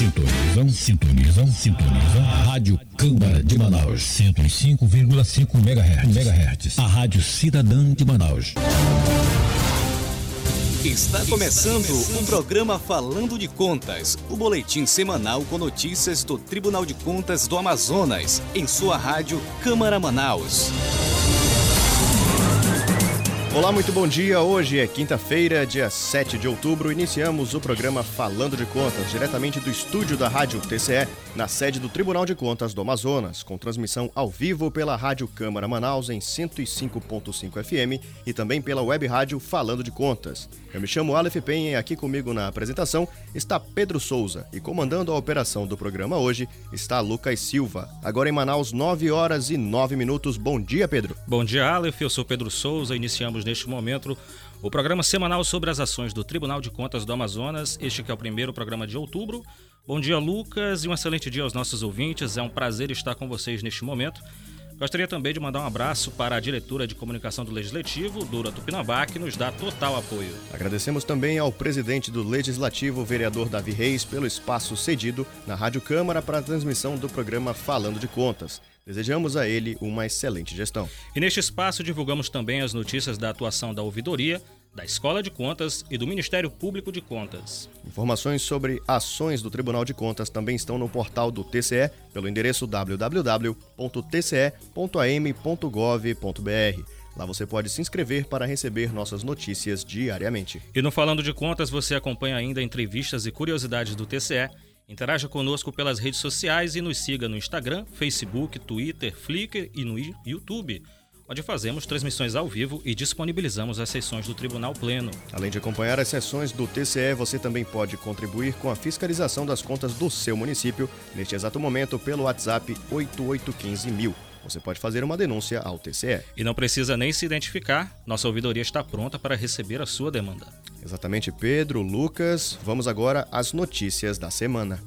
Sintonizam, sintonizam, sintonizam. Rádio Câmara de Manaus. 105,5 MHz. MHz. A Rádio Cidadã de Manaus. Está começando o programa Falando de Contas, o boletim semanal com notícias do Tribunal de Contas do Amazonas, em sua rádio Câmara Manaus. Olá, muito bom dia. Hoje é quinta-feira, dia 7 de outubro. Iniciamos o programa Falando de Contas, diretamente do estúdio da Rádio TCE, na sede do Tribunal de Contas do Amazonas, com transmissão ao vivo pela Rádio Câmara Manaus em 105.5 FM e também pela web rádio Falando de Contas. Eu me chamo Aleph Penha e aqui comigo na apresentação está Pedro Souza e comandando a operação do programa hoje está Lucas Silva. Agora em Manaus, 9 horas e 9 minutos. Bom dia, Pedro. Bom dia, Aleph. Eu sou Pedro Souza. Iniciamos neste momento o programa semanal sobre as ações do Tribunal de Contas do Amazonas. Este que é o primeiro programa de outubro. Bom dia, Lucas, e um excelente dia aos nossos ouvintes. É um prazer estar com vocês neste momento. Gostaria também de mandar um abraço para a diretora de comunicação do Legislativo, Dura Tupinambá, que nos dá total apoio. Agradecemos também ao presidente do Legislativo, vereador Davi Reis, pelo espaço cedido na Rádio Câmara para a transmissão do programa Falando de Contas. Desejamos a ele uma excelente gestão. E neste espaço divulgamos também as notícias da atuação da ouvidoria, da Escola de Contas e do Ministério Público de Contas. Informações sobre ações do Tribunal de Contas também estão no portal do TCE pelo endereço www.tce.am.gov.br. Lá você pode se inscrever para receber nossas notícias diariamente. E no Falando de Contas você acompanha ainda entrevistas e curiosidades do TCE. Interaja conosco pelas redes sociais e nos siga no Instagram, Facebook, Twitter, Flickr e no YouTube onde fazemos transmissões ao vivo e disponibilizamos as sessões do Tribunal Pleno. Além de acompanhar as sessões do TCE, você também pode contribuir com a fiscalização das contas do seu município, neste exato momento pelo WhatsApp 8815000. Você pode fazer uma denúncia ao TCE. E não precisa nem se identificar, nossa ouvidoria está pronta para receber a sua demanda. Exatamente, Pedro, Lucas. Vamos agora às notícias da semana.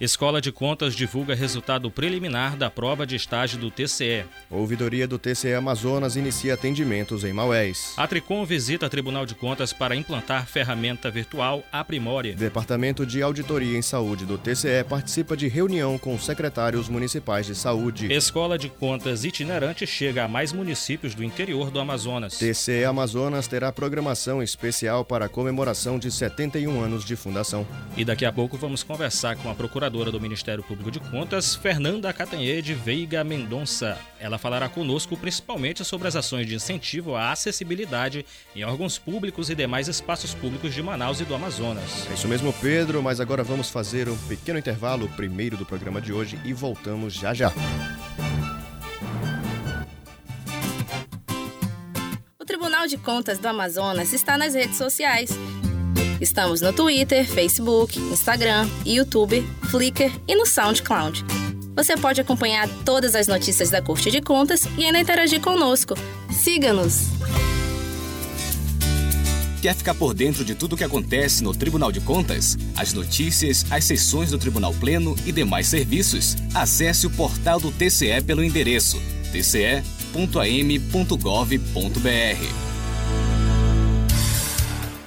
Escola de Contas divulga resultado preliminar da prova de estágio do TCE. Ouvidoria do TCE Amazonas inicia atendimentos em Maués. A Tricom visita Tribunal de Contas para implantar ferramenta virtual Aprimore. Departamento de Auditoria em Saúde do TCE participa de reunião com secretários municipais de saúde. Escola de Contas itinerante chega a mais municípios do interior do Amazonas. TCE Amazonas terá programação especial para a comemoração de 71 anos de fundação. E daqui a pouco vamos conversar com a procuradora procuradora do Ministério Público de Contas, Fernanda Catanhede Veiga Mendonça. Ela falará conosco principalmente sobre as ações de incentivo à acessibilidade em órgãos públicos e demais espaços públicos de Manaus e do Amazonas. É isso mesmo, Pedro, mas agora vamos fazer um pequeno intervalo, primeiro do programa de hoje, e voltamos já já. O Tribunal de Contas do Amazonas está nas redes sociais Estamos no Twitter, Facebook, Instagram, YouTube, Flickr e no SoundCloud. Você pode acompanhar todas as notícias da Corte de Contas e ainda interagir conosco. Siga-nos! Quer ficar por dentro de tudo o que acontece no Tribunal de Contas? As notícias, as sessões do Tribunal Pleno e demais serviços? Acesse o portal do TCE pelo endereço tce.am.gov.br.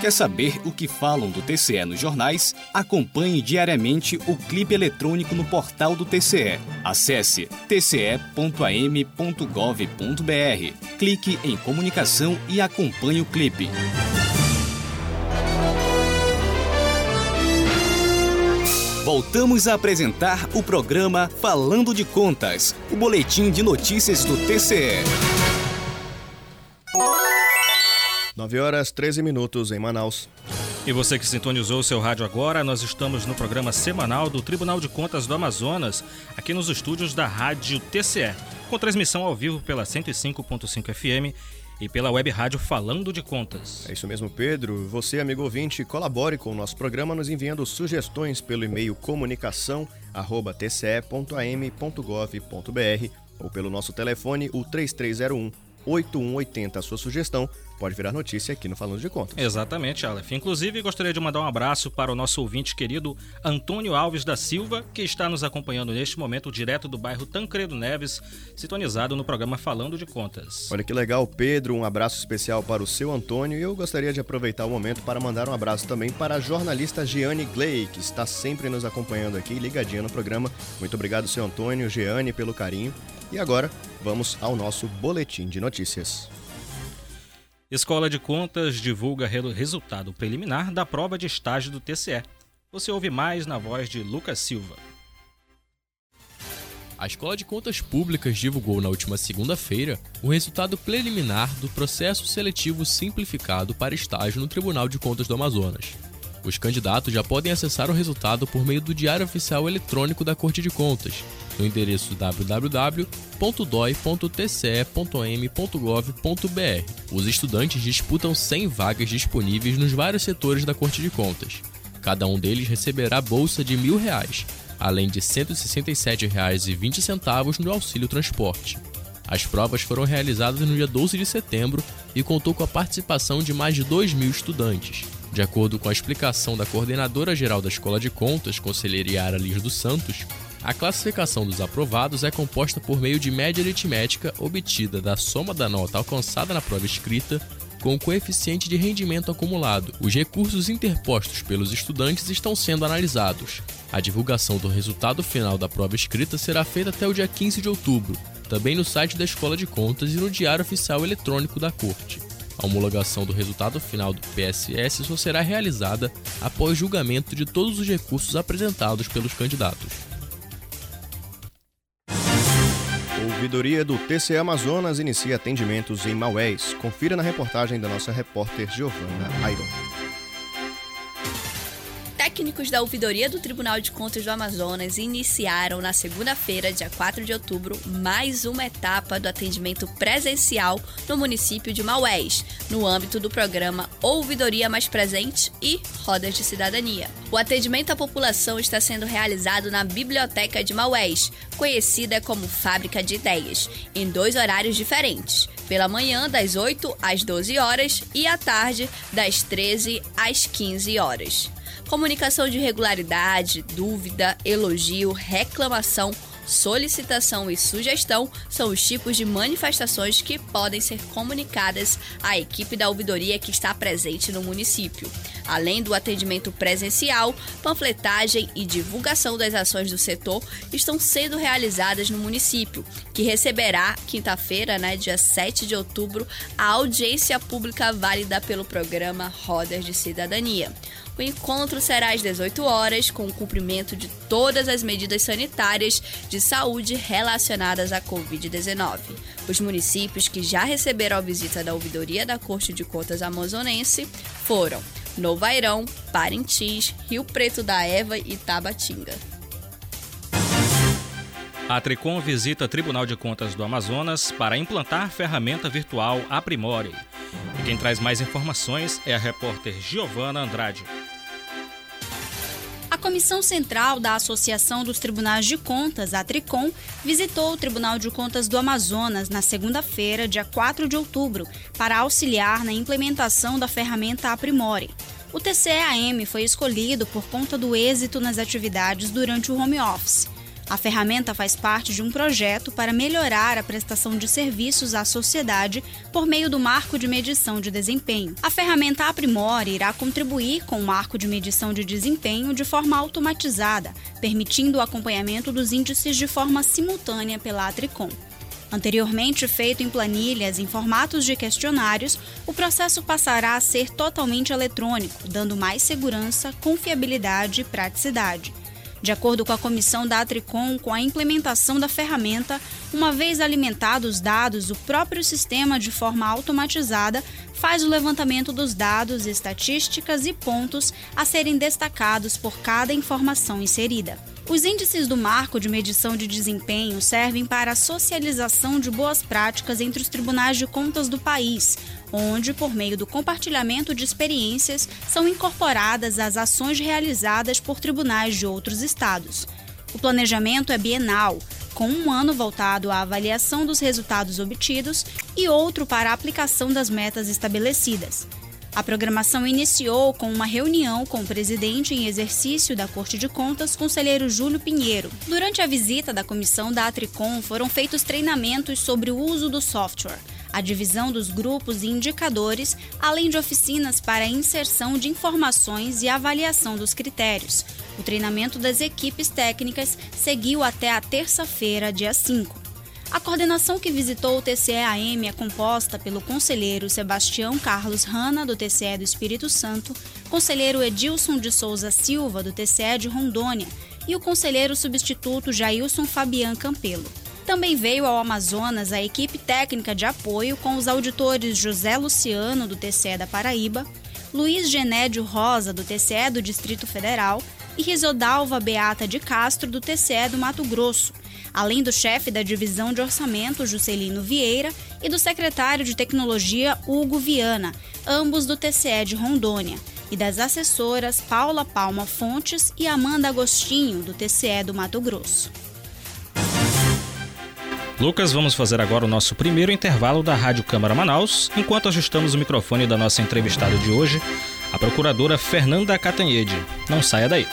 Quer saber o que falam do TCE nos jornais? Acompanhe diariamente o clipe eletrônico no portal do TCE. Acesse tce.am.gov.br. Clique em comunicação e acompanhe o clipe. Voltamos a apresentar o programa Falando de Contas, o boletim de notícias do TCE. 9 horas 13 minutos em Manaus. E você que sintonizou o seu rádio agora, nós estamos no programa semanal do Tribunal de Contas do Amazonas, aqui nos estúdios da Rádio TCE, com transmissão ao vivo pela 105.5 FM e pela web rádio Falando de Contas. É isso mesmo, Pedro. Você, amigo ouvinte, colabore com o nosso programa nos enviando sugestões pelo e-mail comunicação@tce.am.gov.br ou pelo nosso telefone, o 3301 8180. A sua sugestão pode virar notícia aqui no Falando de Contas. Exatamente, Aleph. Inclusive, gostaria de mandar um abraço para o nosso ouvinte querido Antônio Alves da Silva, que está nos acompanhando neste momento direto do bairro Tancredo Neves, sintonizado no programa Falando de Contas. Olha que legal, Pedro. Um abraço especial para o seu Antônio e eu gostaria de aproveitar o momento para mandar um abraço também para a jornalista Giane Gley, que está sempre nos acompanhando aqui, ligadinha no programa. Muito obrigado, seu Antônio, Giane, pelo carinho. E agora, vamos ao nosso boletim de notícias. Escola de Contas divulga resultado preliminar da prova de estágio do TCE. Você ouve mais na voz de Lucas Silva. A Escola de Contas Públicas divulgou na última segunda-feira o resultado preliminar do processo seletivo simplificado para estágio no Tribunal de Contas do Amazonas. Os candidatos já podem acessar o resultado por meio do Diário Oficial Eletrônico da Corte de Contas, no endereço www.doi.tce.m.gov.br. Os estudantes disputam 100 vagas disponíveis nos vários setores da Corte de Contas. Cada um deles receberá bolsa de R$ reais, além de R$ 167,20 no auxílio transporte. As provas foram realizadas no dia 12 de setembro e contou com a participação de mais de 2 mil estudantes. De acordo com a explicação da coordenadora geral da Escola de Contas, conselheira Yara Lins dos Santos, a classificação dos aprovados é composta por meio de média aritmética obtida da soma da nota alcançada na prova escrita com o coeficiente de rendimento acumulado. Os recursos interpostos pelos estudantes estão sendo analisados. A divulgação do resultado final da prova escrita será feita até o dia 15 de outubro, também no site da Escola de Contas e no Diário Oficial Eletrônico da Corte. A homologação do resultado final do PSS só será realizada após julgamento de todos os recursos apresentados pelos candidatos. Ouvidoria do TCE Amazonas inicia atendimentos em Maués. Confira na reportagem da nossa repórter Giovana Iron. Técnicos da Ouvidoria do Tribunal de Contas do Amazonas iniciaram na segunda-feira, dia 4 de outubro, mais uma etapa do atendimento presencial no município de Maués, no âmbito do programa Ouvidoria Mais Presente e Rodas de Cidadania. O atendimento à população está sendo realizado na Biblioteca de Maués, conhecida como Fábrica de Ideias, em dois horários diferentes pela manhã das 8 às 12 horas e à tarde das 13 às 15 horas. Comunicação de irregularidade, dúvida, elogio, reclamação, solicitação e sugestão são os tipos de manifestações que podem ser comunicadas à equipe da ouvidoria que está presente no município. Além do atendimento presencial, panfletagem e divulgação das ações do setor estão sendo realizadas no município, que receberá quinta-feira, né, dia 7 de outubro, a audiência pública válida pelo programa Rodas de Cidadania. O encontro será às 18 horas, com o cumprimento de todas as medidas sanitárias de saúde relacionadas à Covid-19. Os municípios que já receberam a visita da ouvidoria da Corte de Contas amazonense foram Novo Airão, Parintins, Rio Preto da Eva e Tabatinga. A Tricom visita Tribunal de Contas do Amazonas para implantar ferramenta virtual Aprimore. E quem traz mais informações é a repórter Giovana Andrade. A Comissão Central da Associação dos Tribunais de Contas, a Tricom, visitou o Tribunal de Contas do Amazonas na segunda-feira, dia 4 de outubro, para auxiliar na implementação da ferramenta Aprimore. O TCEAM foi escolhido por conta do êxito nas atividades durante o home office. A ferramenta faz parte de um projeto para melhorar a prestação de serviços à sociedade por meio do marco de medição de desempenho. A ferramenta Aprimore irá contribuir com o marco de medição de desempenho de forma automatizada, permitindo o acompanhamento dos índices de forma simultânea pela Atricom. Anteriormente feito em planilhas em formatos de questionários, o processo passará a ser totalmente eletrônico, dando mais segurança, confiabilidade e praticidade. De acordo com a comissão da Atricom, com a implementação da ferramenta, uma vez alimentados os dados, o próprio sistema, de forma automatizada, faz o levantamento dos dados, estatísticas e pontos a serem destacados por cada informação inserida. Os índices do marco de medição de desempenho servem para a socialização de boas práticas entre os tribunais de contas do país, onde, por meio do compartilhamento de experiências, são incorporadas as ações realizadas por tribunais de outros estados. O planejamento é bienal. com um ano voltado à avaliação dos resultados obtidos e outro para a aplicação das metas estabelecidas. A programação iniciou com uma reunião com o presidente em exercício da Corte de Contas, conselheiro Júlio Pinheiro. Durante a visita da comissão da Atricom, foram feitos treinamentos sobre o uso do software, a divisão dos grupos e indicadores, além de oficinas para inserção de informações e avaliação dos critérios. O treinamento das equipes técnicas seguiu até a terça-feira, dia 5. A coordenação que visitou o TCE-AM é composta pelo conselheiro Sebastião Carlos Rana, do TCE do Espírito Santo, conselheiro Edilson de Souza Silva, do TCE de Rondônia, e o conselheiro substituto Jailson Fabian Campelo. Também veio ao Amazonas a equipe técnica de apoio com os auditores José Luciano, do TCE da Paraíba, Luiz Genédio Rosa, do TCE do Distrito Federal, e Risodalva Beata de Castro, do TCE do Mato Grosso, além do chefe da divisão de orçamento, Juscelino Vieira, e do secretário de tecnologia, Hugo Viana, ambos do TCE de Rondônia, e das assessoras Paula Palma Fontes e Amanda Agostinho, do TCE do Mato Grosso. Lucas, vamos fazer agora o nosso primeiro intervalo da Rádio Câmara Manaus, enquanto ajustamos o microfone da nossa entrevistada de hoje, a procuradora Fernanda Catanhede. Não saia daí.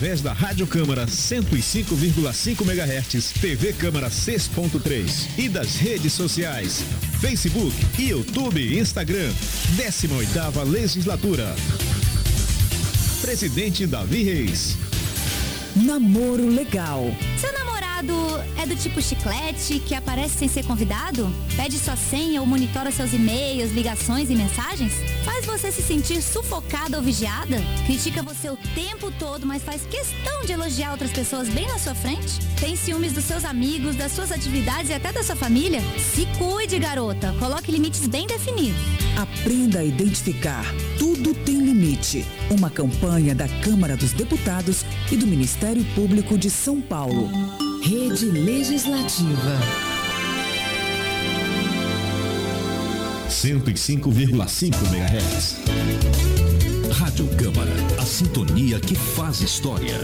Através da Rádio Câmara 105,5 MHz, TV Câmara 6.3 e das redes sociais, Facebook, YouTube e Instagram. 18ª Legislatura. Presidente Davi Reis. Namoro legal. Seu namorado é do tipo chiclete que aparece sem ser convidado? Pede sua senha ou monitora seus e-mails, ligações e mensagens? Faz você se sentir sufocada ou vigiada? Critica você o tempo todo, mas faz questão de elogiar outras pessoas bem na sua frente? Tem ciúmes dos seus amigos, das suas atividades e até da sua família? Se cuide, garota. Coloque limites bem definidos. Aprenda a identificar. Tudo tem limite. Uma campanha da Câmara dos Deputados e do Ministério Público de São Paulo. Rede Legislativa. 105,5 MHz. Rádio Câmara, a sintonia que faz história.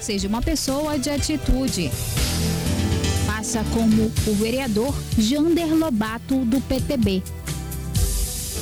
Seja uma pessoa de atitude. Faça como o vereador Jander Lobato, do PTB.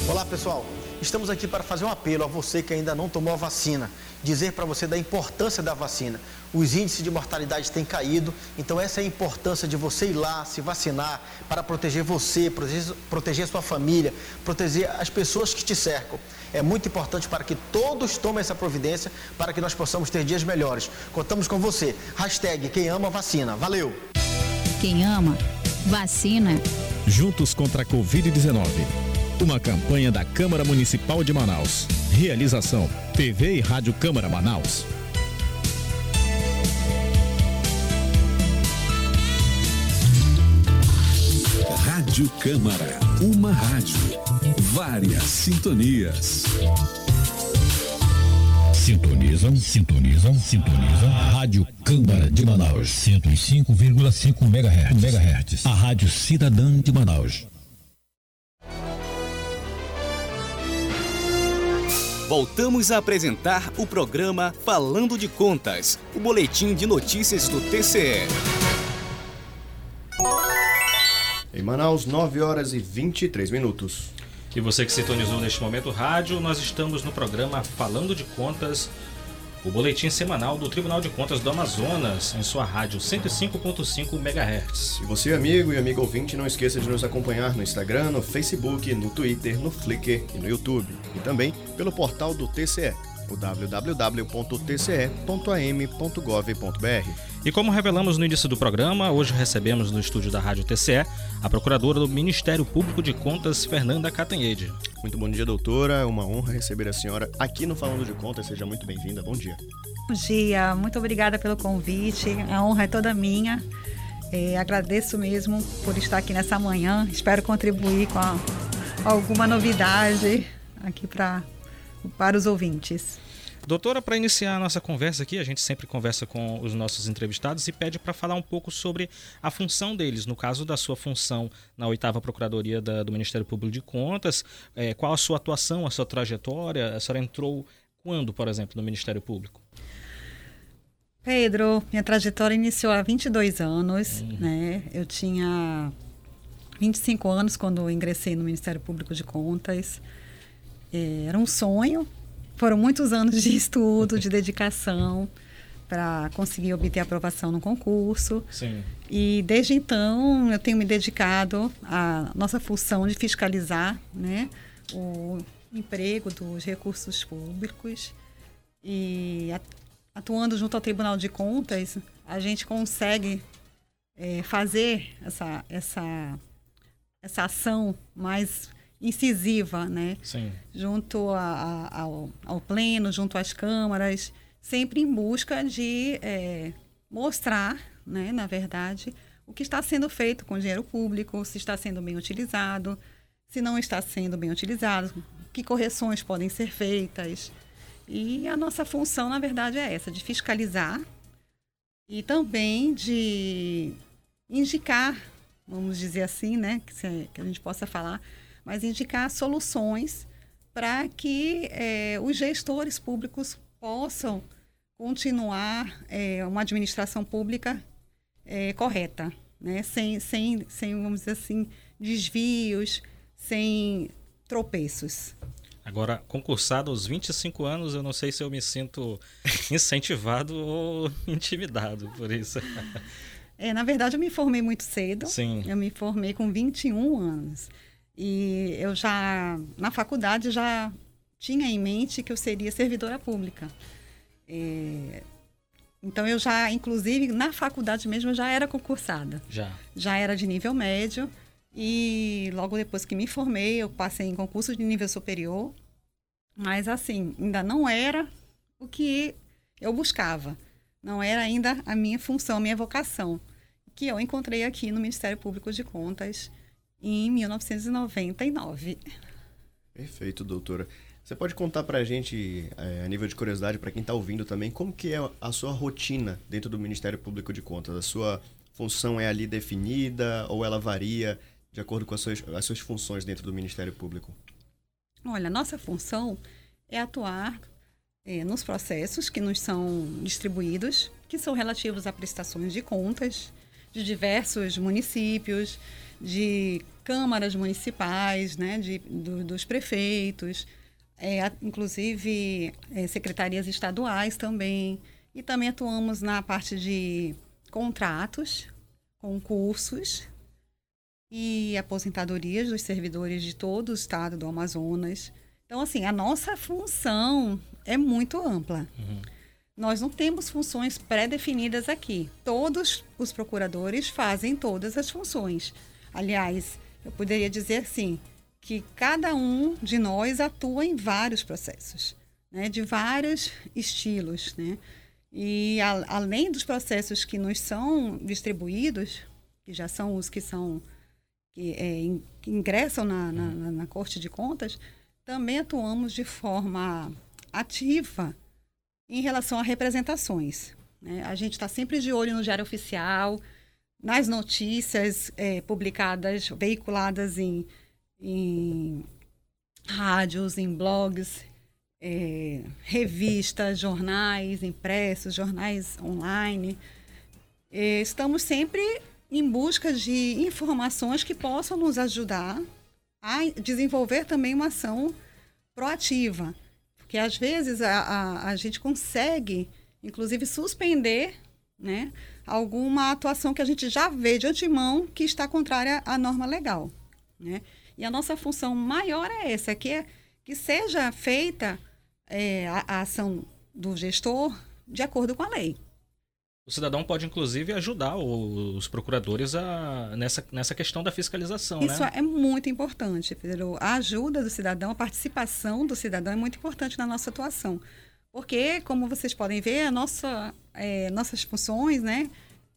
Olá, pessoal. Estamos aqui para fazer um apelo a você que ainda não tomou a vacina, dizer para você da importância da vacina. Os índices de mortalidade têm caído, então essa é a importância de você ir lá se vacinar para proteger você, proteger, proteger sua família, proteger as pessoas que te cercam. É muito importante para que todos tomem essa providência para que nós possamos ter dias melhores. Contamos com você. Hashtag quem ama vacina. Valeu! Quem ama, vacina. Juntos contra a Covid-19. Uma campanha da Câmara Municipal de Manaus. Realização: TV e Rádio Câmara Manaus. Rádio Câmara. Uma rádio. Várias sintonias. Sintonizam, sintonizam, sintonizam. Rádio Câmara de Manaus. 105,5 MHz. MHz. A Rádio Cidadã de Manaus. Voltamos a apresentar o programa Falando de Contas, o boletim de notícias do TCE. Em Manaus, 9 horas e 23 minutos. E você que sintonizou neste momento o rádio, nós estamos no programa Falando de Contas, o boletim semanal do Tribunal de Contas do Amazonas, em sua rádio 105.5 MHz. E você, amigo e amigo ouvinte, não esqueça de nos acompanhar no Instagram, no Facebook, no Twitter, no Flickr e no YouTube. E também pelo portal do TCE, www.tce.am.gov.br. E como revelamos no início do programa, hoje recebemos no estúdio da Rádio TCE a procuradora do Ministério Público de Contas, Fernanda Catanhede. Muito bom dia, doutora. É uma honra receber a senhora aqui no Falando de Contas. Seja muito bem-vinda. Bom dia. Bom dia, muito obrigada pelo convite. A honra é toda minha. É, agradeço mesmo por estar aqui nessa manhã. Espero contribuir com a, alguma novidade aqui pra, para os ouvintes. Doutora, para iniciar a nossa conversa aqui, a gente sempre conversa com os nossos entrevistados e pede para falar um pouco sobre a função deles. No caso da sua função na oitava Procuradoria da, do Ministério Público de Contas, é, qual a sua atuação, a sua trajetória? A senhora entrou quando, por exemplo, no Ministério Público? Pedro, minha trajetória iniciou há 22 anos, uhum. né? Eu tinha 25 anos quando ingressei no Ministério Público de Contas. É, era um sonho, foram muitos anos de estudo, de dedicação para conseguir obter aprovação no concurso. Sim. E desde então eu tenho me dedicado à nossa função de fiscalizar, né, o emprego dos recursos públicos e atuando junto ao Tribunal de Contas, a gente consegue é, fazer essa, essa, essa ação mais incisiva, né? Sim. Junto a, a, ao, ao pleno, junto às câmaras, sempre em busca de é, mostrar, né, na verdade, o que está sendo feito com o dinheiro público, se está sendo bem utilizado, se não está sendo bem utilizado, que correções podem ser feitas. E a nossa função, na verdade, é essa, de fiscalizar e também de indicar, vamos dizer assim, né, que, se, que a gente possa falar, mas indicar soluções para que é, os gestores públicos possam continuar é, uma administração pública é, correta, né? sem, sem, sem, vamos dizer assim, desvios, sem tropeços. Agora, concursado aos 25 anos, eu não sei se eu me sinto incentivado ou intimidado por isso. É, na verdade, eu me formei muito cedo. Sim. Eu me formei com 21 anos. E eu já, na faculdade, já tinha em mente que eu seria servidora pública. É, então, eu já, inclusive, na faculdade mesmo, eu já era concursada. Já. Já era de nível médio. E logo depois que me formei, eu passei em concurso de nível superior. Mas, assim, ainda não era o que eu buscava. Não era ainda a minha função, a minha vocação. Que eu encontrei aqui no Ministério Público de Contas em 1999. Perfeito, doutora. Você pode contar para a gente, é, a nível de curiosidade, para quem está ouvindo também, como que é a sua rotina dentro do Ministério Público de Contas? A sua função é ali definida ou ela varia de acordo com as suas, as suas funções dentro do Ministério Público? Olha, nossa função é atuar é, nos processos que nos são distribuídos, que são relativos a prestações de contas de diversos municípios, de câmaras municipais, né, de, do, dos prefeitos, é, inclusive é, secretarias estaduais também. E também atuamos na parte de contratos, concursos e aposentadorias dos servidores de todo o estado do Amazonas. Então, assim, a nossa função é muito ampla. Uhum. Nós não temos funções pré-definidas aqui. Todos os procuradores fazem todas as funções. Aliás, eu poderia dizer assim, que cada um de nós atua em vários processos, né, de vários estilos, né? E a, além dos processos que nos são distribuídos, que já são os que são que, é, que ingressam na, na, na Corte de Contas, também atuamos de forma ativa em relação a representações. Né? A gente está sempre de olho no Diário Oficial, nas notícias é, publicadas, veiculadas em, em rádios, em blogs, é, revistas, jornais impressos, jornais online. É, estamos sempre em busca de informações que possam nos ajudar a desenvolver também uma ação proativa. Porque às vezes a, a, a gente consegue, inclusive, suspender né, alguma atuação que a gente já vê de antemão que está contrária à norma legal. Né? E a nossa função maior é essa, que, é, que seja feita é, a, a ação do gestor de acordo com a lei. O cidadão pode, inclusive, ajudar os procuradores a, nessa, nessa questão da fiscalização. Isso né? é muito importante, Pedro. A ajuda do cidadão, a participação do cidadão é muito importante na nossa atuação. Porque, como vocês podem ver, nossa, é, nossas funções né,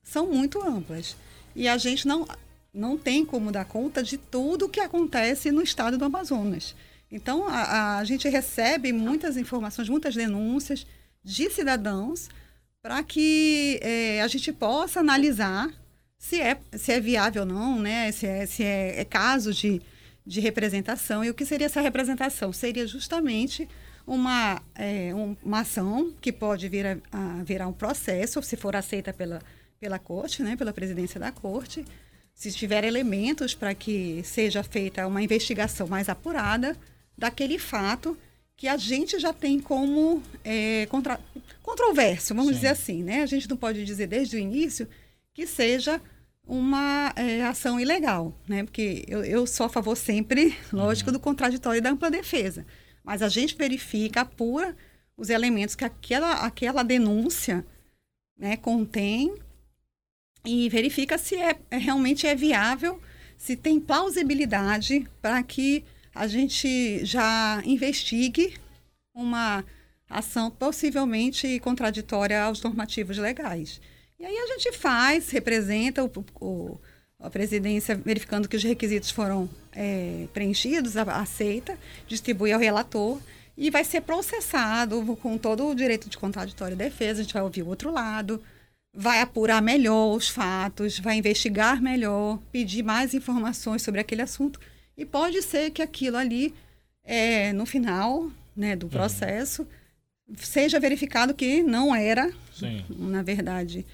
são muito amplas. E a gente não, não tem como dar conta de tudo o que acontece no estado do Amazonas. Então, a, a gente recebe muitas informações, muitas denúncias de cidadãos para que é, a gente possa analisar se é, se é viável ou não, né? se, é, se é, é caso de, de representação. E o que seria essa representação? Seria justamente uma, é, uma ação que pode vir a, a, virar um processo, se for aceita pela, pela corte, né, pela presidência da corte, se tiver elementos para que seja feita uma investigação mais apurada daquele fato que a gente já tem como é, contra, controverso, vamos Sim. dizer assim, né? A gente não pode dizer desde o início que seja uma é, ação ilegal, né? Porque eu, eu sou a favor sempre, lógico, uhum. do contraditório e da ampla defesa. Mas a gente verifica, apura os elementos que aquela, aquela denúncia né, contém e verifica se é, é, realmente é viável, se tem plausibilidade para que a gente já investigue uma ação possivelmente contraditória aos normativos legais. E aí a gente faz, representa o, o a presidência verificando que os requisitos foram é, preenchidos, aceita, distribui ao relator e vai ser processado com todo o direito de contraditório e defesa. A gente vai ouvir o outro lado, vai apurar melhor os fatos, vai investigar melhor, pedir mais informações sobre aquele assunto. E pode ser que aquilo ali, é, no final né, do uhum. processo, uhum. seja verificado que não era, Sim. na verdade,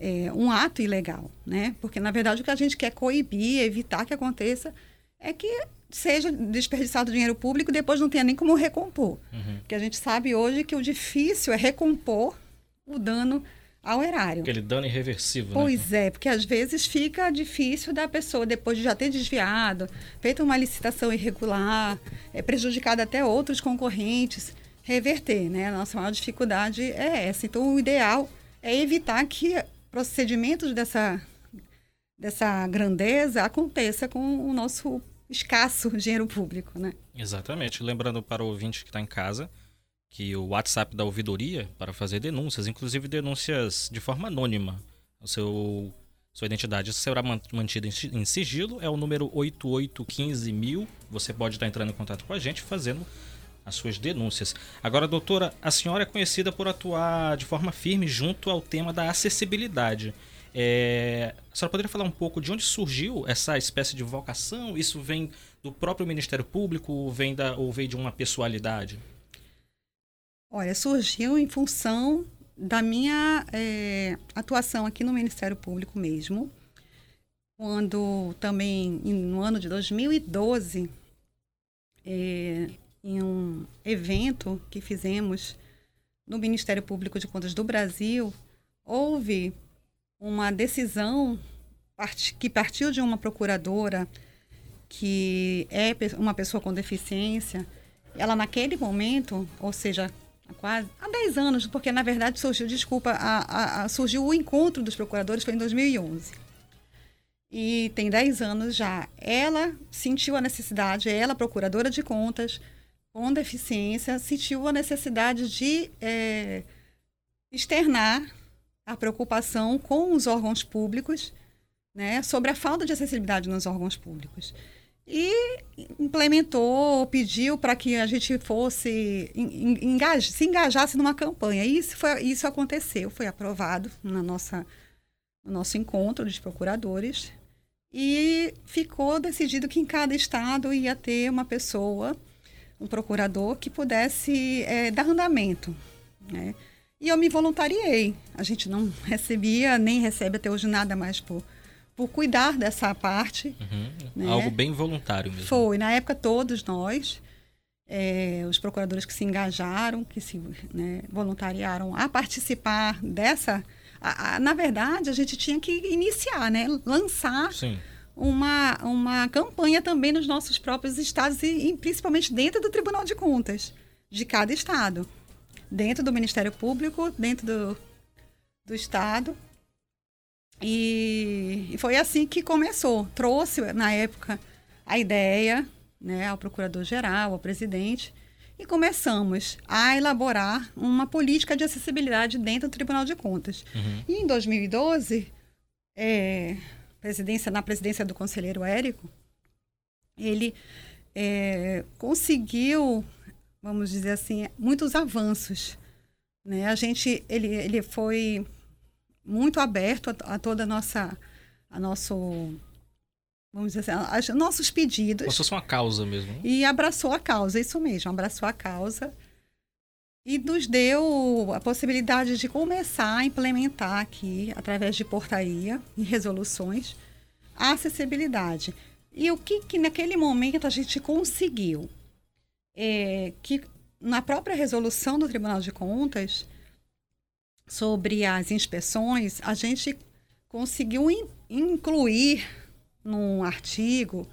é, um ato ilegal. Né? Porque, na verdade, o que a gente quer coibir, evitar que aconteça, é que seja desperdiçado dinheiro público e depois não tenha nem como recompor. Uhum. Porque a gente sabe hoje que o difícil é recompor o dano ao erário. Aquele dano irreversível, né? pois né? é, porque às vezes fica difícil da pessoa, depois de já ter desviado, feito uma licitação irregular, é prejudicado até outros concorrentes, reverter, né? A nossa maior dificuldade é essa. Então, o ideal é evitar que procedimentos dessa, dessa grandeza aconteça com o nosso escasso dinheiro público, né? Exatamente. Lembrando para o ouvinte que está em casa, que o WhatsApp da ouvidoria para fazer denúncias, inclusive denúncias de forma anônima, o seu sua identidade será mantida em sigilo, é o número 8815000. Você pode estar entrando em contato com a gente fazendo as suas denúncias. Agora, doutora, a senhora é conhecida por atuar de forma firme junto ao tema da acessibilidade. É, a senhora poderia falar um pouco de onde surgiu essa espécie de vocação? Isso vem do próprio Ministério Público vem da, ou veio de uma pessoalidade? Olha, surgiu em função da minha é, atuação aqui no Ministério Público mesmo, quando também no ano de 2012, é, em um evento que fizemos no Ministério Público de Contas do Brasil, houve uma decisão que partiu de uma procuradora que é uma pessoa com deficiência. Ela, naquele momento, ou seja, há quase há 10 anos, porque na verdade surgiu, desculpa, a, a, a, surgiu o encontro dos procuradores foi em 2011. E tem 10 anos já. Ela sentiu a necessidade, ela, procuradora de contas, com deficiência, sentiu a necessidade de é, externar a preocupação com os órgãos públicos, né, sobre a falta de acessibilidade nos órgãos públicos e implementou, pediu para que a gente fosse engaje, se engajasse numa campanha. E isso, foi, isso aconteceu, foi aprovado na nossa, no nosso encontro dos procuradores e ficou decidido que em cada estado ia ter uma pessoa, um procurador que pudesse é, dar andamento, né? E eu me voluntariei. A gente não recebia, nem recebe até hoje nada mais por por cuidar dessa parte. Uhum. Né? Algo bem voluntário mesmo. Foi, na época todos nós, é, os procuradores que se engajaram, que se né, voluntariaram a participar dessa. A, a, na verdade, a gente tinha que iniciar, né, lançar Sim. Uma, uma campanha também nos nossos próprios estados e, e principalmente dentro do Tribunal de Contas de cada estado, dentro do Ministério Público, dentro do, do estado e, e foi assim que começou. Trouxe, na época, a ideia né, ao procurador-geral, ao presidente, e começamos a elaborar uma política de acessibilidade dentro do Tribunal de Contas. Uhum. E em 2012, é, presidência, na presidência do conselheiro Érico, ele é, conseguiu, vamos dizer assim, muitos avanços. Né? A gente, ele, ele foi muito aberto a, a toda a nossa, a nosso, vamos dizer assim, nossos pedidos. Como se fosse uma causa mesmo. Né? E abraçou a causa, isso mesmo, abraçou a causa e nos deu a possibilidade de começar a implementar aqui, através de portaria e resoluções, a acessibilidade. E o que, que naquele momento a gente conseguiu? É, que na própria resolução do Tribunal de Contas sobre as inspeções, a gente conseguiu in, incluir num artigo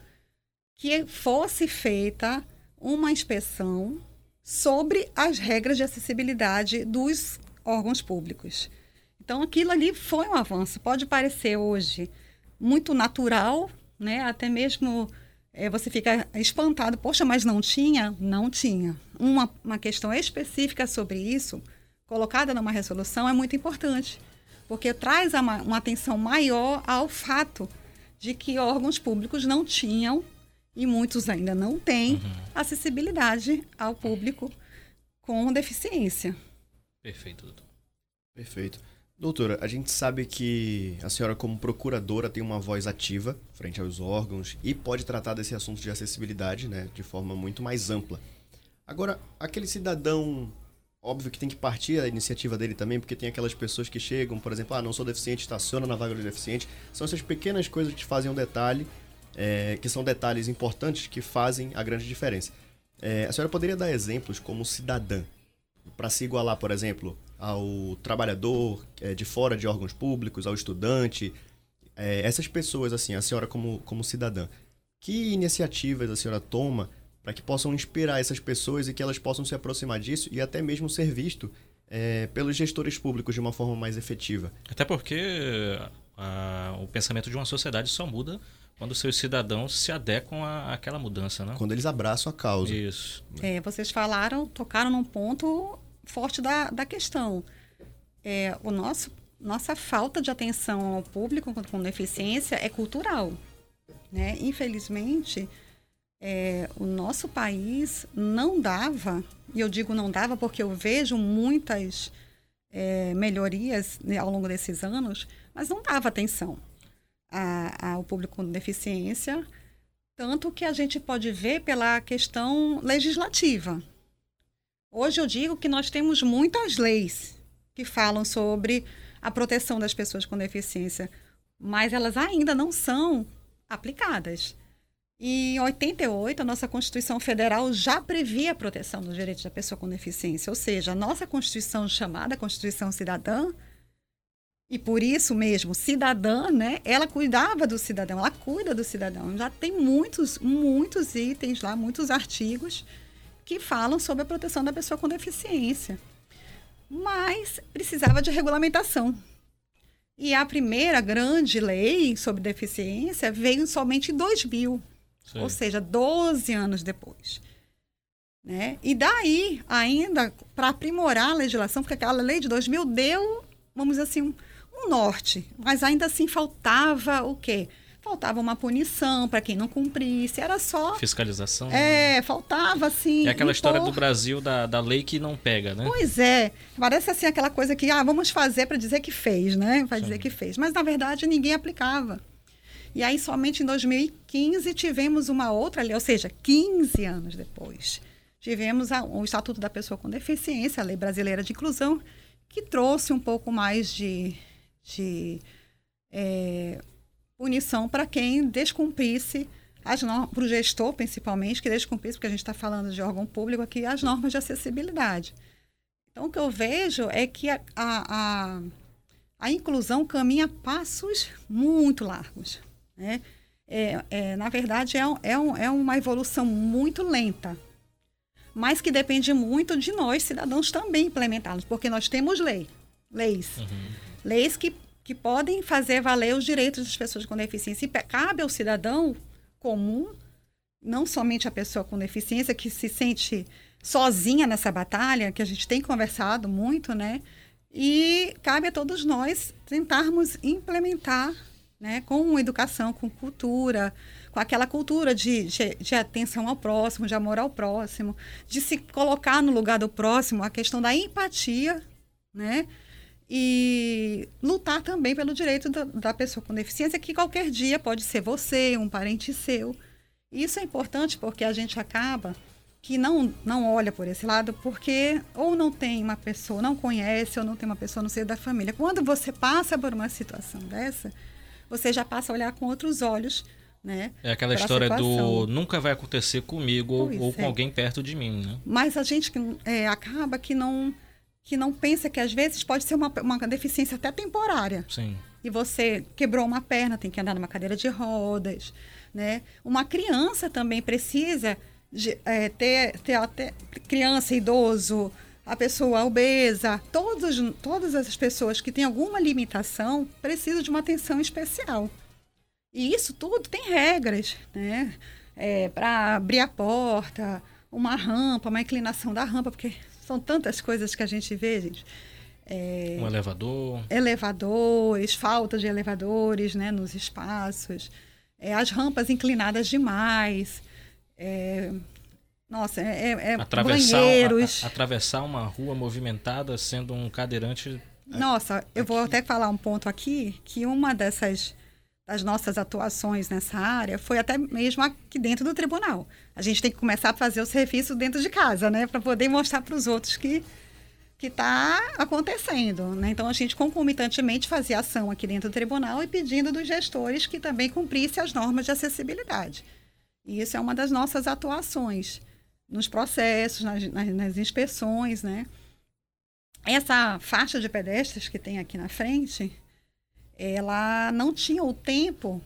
que fosse feita uma inspeção sobre as regras de acessibilidade dos órgãos públicos. Então, aquilo ali foi um avanço. Pode parecer hoje muito natural, né? até mesmo é, você fica espantado, poxa, mas não tinha? Não tinha. Uma, uma questão específica sobre isso, colocada numa resolução, é muito importante, porque traz uma, uma atenção maior ao fato de que órgãos públicos não tinham e muitos ainda não têm uhum. acessibilidade ao público com deficiência. Perfeito, doutor. Perfeito. Doutora, a gente sabe que a senhora, como procuradora, tem uma voz ativa frente aos órgãos e pode tratar desse assunto de acessibilidade né, de forma muito mais ampla. Agora, aquele cidadão, óbvio que tem que partir a iniciativa dele também, porque tem aquelas pessoas que chegam, por exemplo, ah, não sou deficiente, estaciona na vaga do deficiente. São essas pequenas coisas que fazem um detalhe é, que são detalhes importantes que fazem a grande diferença. É, a senhora poderia dar exemplos como cidadã, para se igualar, por exemplo, ao trabalhador é, de fora de órgãos públicos, ao estudante, é, essas pessoas, assim, a senhora como, como cidadã, que iniciativas a senhora toma para que possam inspirar essas pessoas e que elas possam se aproximar disso e até mesmo ser visto é, pelos gestores públicos de uma forma mais efetiva? Até porque a, o pensamento de uma sociedade só muda quando seus cidadãos se adequam à, àquela mudança, né? Quando eles abraçam a causa. Isso. É, vocês falaram, tocaram num ponto forte da, da questão. É, o nosso, nossa falta de atenção ao público com, com deficiência é cultural. Né? Infelizmente, é, o nosso país não dava, e eu digo não dava porque eu vejo muitas é, melhorias né, ao longo desses anos, mas não dava atenção a, ao público com deficiência, tanto que a gente pode ver pela questão legislativa. Hoje eu digo que nós temos muitas leis que falam sobre a proteção das pessoas com deficiência, mas elas ainda não são aplicadas. E em 88, a nossa Constituição Federal já previa a proteção dos direitos da pessoa com deficiência, ou seja, a nossa Constituição chamada Constituição Cidadã, e por isso mesmo, cidadã, né? Ela cuidava do cidadão, ela cuida do cidadão. Já tem muitos, muitos itens lá, muitos artigos que falam sobre a proteção da pessoa com deficiência. Mas precisava de regulamentação. E a primeira grande lei sobre deficiência veio somente em 2000, Sim. ou seja, 12 anos depois. Né? E daí, ainda, para aprimorar a legislação, porque aquela lei de 2000 deu, vamos dizer assim, um norte, mas ainda assim faltava o quê? Faltava uma punição para quem não cumprisse, era só. Fiscalização. É, né? faltava assim. É aquela impor... história do Brasil da, da lei que não pega, né? Pois é. Parece assim aquela coisa que, ah, vamos fazer para dizer que fez, né? Vai dizer que fez. Mas na verdade ninguém aplicava. E aí somente em 2015 tivemos uma outra lei, ou seja, 15 anos depois, tivemos a, o Estatuto da Pessoa com Deficiência, a Lei Brasileira de Inclusão, que trouxe um pouco mais de de é, punição para quem descumprisse as normas, para o gestor principalmente, que descumprisse, porque a gente está falando de órgão público aqui, as normas de acessibilidade. Então, o que eu vejo é que a, a, a inclusão caminha passos muito largos. Né? É, é, na verdade, é, é, um, é uma evolução muito lenta, mas que depende muito de nós, cidadãos, também implementá-los, porque nós temos lei, leis. Uhum leis que, que podem fazer valer os direitos das pessoas com deficiência. E cabe ao cidadão comum, não somente a pessoa com deficiência que se sente sozinha nessa batalha, que a gente tem conversado muito, né? E cabe a todos nós tentarmos implementar, né, com educação, com cultura, com aquela cultura de, de, de, atenção ao próximo, de amor ao próximo, de se colocar no lugar do próximo, a questão da empatia, né? E lutar também pelo direito da, da pessoa com deficiência, que qualquer dia pode ser você, um parente seu. Isso é importante porque a gente acaba que não, não olha por esse lado porque ou não tem uma pessoa, não conhece, ou não tem uma pessoa no seio da família. Quando você passa por uma situação dessa, você já passa a olhar com outros olhos, né? É aquela história do nunca vai acontecer comigo ou, ou, com é. alguém perto de mim, né? Mas a gente é, acaba que não que não pensa que às vezes pode ser uma, uma deficiência até temporária. Sim. E você quebrou uma perna, tem que andar numa cadeira de rodas, né? Uma criança também precisa de, é, ter, ter até criança, idoso, a pessoa obesa, todos, todas as pessoas que têm alguma limitação precisam de uma atenção especial. E isso tudo tem regras, né? É, para abrir a porta, uma rampa, uma inclinação da rampa, porque são tantas coisas que a gente vê, gente. É, um elevador. Elevadores, falta de elevadores né, nos espaços, é, as rampas inclinadas demais. É, nossa, é, é, é atravessar, banheiros. A, a, atravessar uma rua movimentada sendo um cadeirante. Nossa, eu vou até falar um ponto aqui que uma dessas das nossas atuações nessa área foi até mesmo aqui dentro do tribunal. A gente tem que começar a fazer o serviço dentro de casa, né, para poder mostrar para os outros que que está acontecendo. Né? Então, a gente concomitantemente fazia ação aqui dentro do tribunal e pedindo dos gestores que também cumprissem as normas de acessibilidade. E isso é uma das nossas atuações nos processos, nas, nas, nas inspeções. Né? Essa faixa de pedestres que tem aqui na frente, ela não tinha o tempo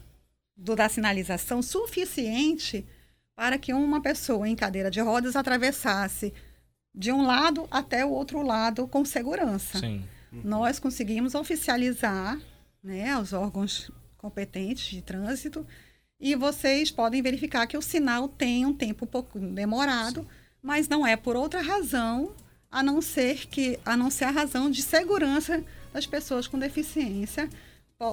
do, da sinalização suficiente para que uma pessoa em cadeira de rodas atravessasse de um lado até o outro lado com segurança. Sim. Nós conseguimos oficializar né, os órgãos competentes de trânsito e vocês podem verificar que o sinal tem um tempo um pouco demorado, Sim. mas não é por outra razão a não ser que a não ser a razão de segurança das pessoas com deficiência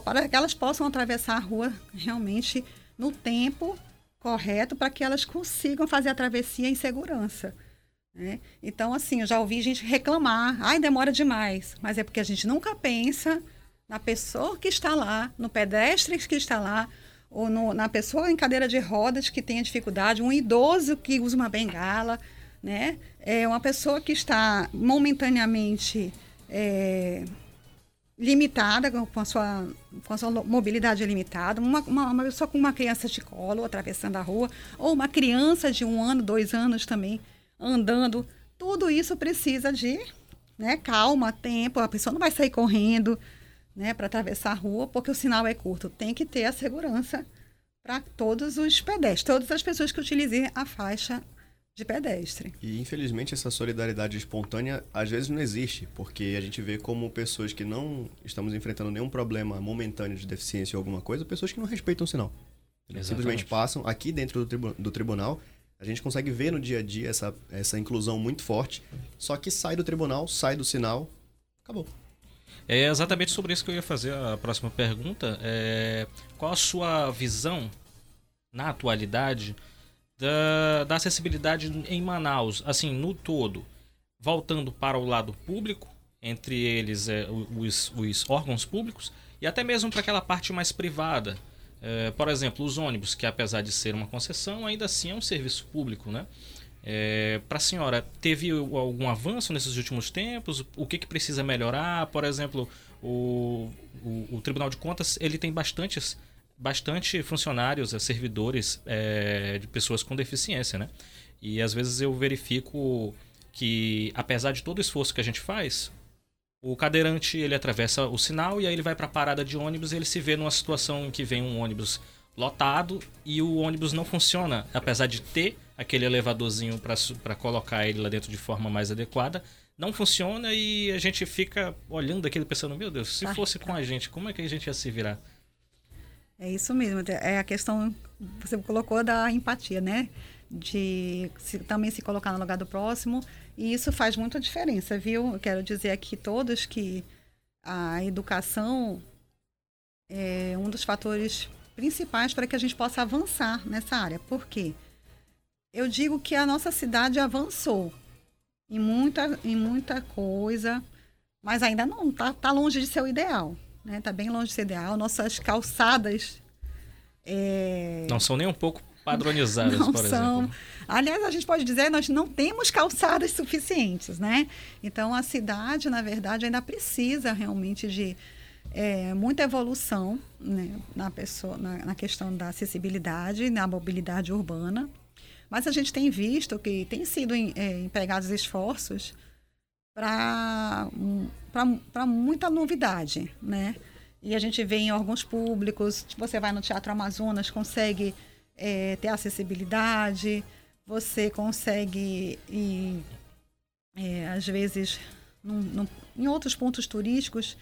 para que elas possam atravessar a rua realmente no tempo correto para que elas consigam fazer a travessia em segurança. Né? Então, assim, eu já ouvi gente reclamar, ai, demora demais, mas é porque a gente nunca pensa na pessoa que está lá, no pedestre que está lá, ou no, na pessoa em cadeira de rodas que tem dificuldade, um idoso que usa uma bengala, né? É uma pessoa que está momentaneamente é, limitada, com a, sua, com a sua mobilidade limitada, uma, uma, uma, pessoa com uma criança de colo atravessando a rua, ou uma criança de um ano, dois anos também andando. Tudo isso precisa de né, calma, tempo. A pessoa não vai sair correndo né, para atravessar a rua porque o sinal é curto. Tem que ter a segurança para todos os pedestres, todas as pessoas que utilizem a faixa de pedestre. E infelizmente essa solidariedade espontânea às vezes não existe, porque a gente vê como pessoas que não estamos enfrentando nenhum problema momentâneo de deficiência ou alguma coisa, pessoas que não respeitam o sinal. Simplesmente passam aqui dentro do, tribu do tribunal, a gente consegue ver no dia a dia essa, essa inclusão muito forte, só que sai do tribunal, sai do sinal, acabou. É exatamente sobre isso que eu ia fazer a próxima pergunta. É, qual a sua visão na atualidade da, da acessibilidade em Manaus, assim, no todo, voltando para o lado público, entre eles é, os, os órgãos públicos, e até mesmo para aquela parte mais privada. É, por exemplo, os ônibus, que apesar de ser uma concessão, ainda assim é um serviço público, né? É, para a senhora, teve algum avanço nesses últimos tempos? O que, que precisa melhorar? Por exemplo, o, o, o Tribunal de Contas ele tem bastantes bastante funcionários, eh, servidores é, de pessoas com deficiência, né? E às vezes eu verifico que, apesar de todo o esforço que a gente faz, o cadeirante ele atravessa o sinal e aí ele vai para a parada de ônibus e ele se vê numa situação em que vem um ônibus lotado e o ônibus não funciona, apesar de ter aquele elevadorzinho para colocar ele lá dentro de forma mais adequada, não funciona e a gente fica olhando aquilo pensando, meu Deus, se fosse com a gente, como é que a gente ia se virar? É isso mesmo. É a questão, você colocou da empatia, né? De se, também se colocar no lugar do próximo. E isso faz muita diferença, viu? Eu quero dizer aqui todos que a educação é um dos fatores principais para que a gente possa avançar nessa área. Por quê? Eu digo que a nossa cidade avançou em muita, em muita coisa, mas ainda não, está tá longe de ser o ideal. Né? Tá bem longe ser ideal. Nossas calçadas. É... Não são nem um pouco padronizadas, não por são. exemplo. Aliás, a gente pode dizer nós não temos calçadas suficientes, né? Então a cidade, na verdade, ainda precisa realmente de é, muita evolução né, na, pessoa, na, na questão da acessibilidade, na mobilidade urbana. Mas a gente tem visto que tem sido é, empregados esforços para muita novidade, né? E a gente vê em órgãos públicos, você vai no Teatro Amazonas, consegue é, ter acessibilidade, você consegue ir, é, às vezes, num, num, em outros pontos turísticos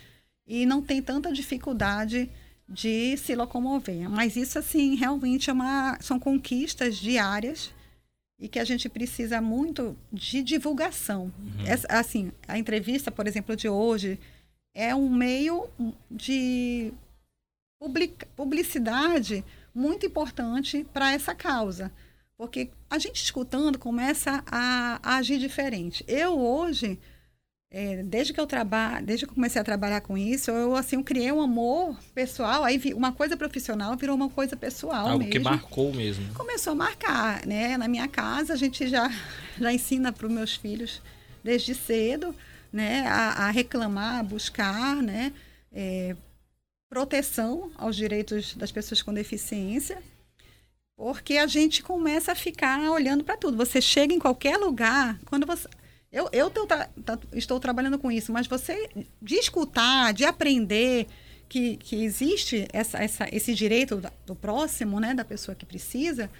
e não tem tanta dificuldade de se locomover. Mas isso, assim, realmente é uma, são conquistas diárias e que a gente precisa muito de divulgação. Uhum. Essa, assim, a entrevista, por exemplo, de hoje é um meio de public, publicidade muito importante para essa causa. Porque a gente escutando começa a, a agir diferente. Eu hoje, é, desde que eu trabalho, desde que comecei a trabalhar com isso, eu assim eu criei um amor pessoal, aí vi, uma coisa profissional virou uma coisa pessoal Algo mesmo. que marcou mesmo. Começou a marcar, né? Na minha casa a gente já já ensina para os meus filhos desde cedo, né, a, a reclamar, a buscar, né, é, proteção aos direitos das pessoas com deficiência, porque a gente começa a ficar olhando para tudo. Você chega em qualquer lugar, quando você. Eu, eu tá, estou trabalhando com isso, mas você, de escutar, de aprender que, que existe essa, essa, esse direito do próximo, né, da pessoa que precisa,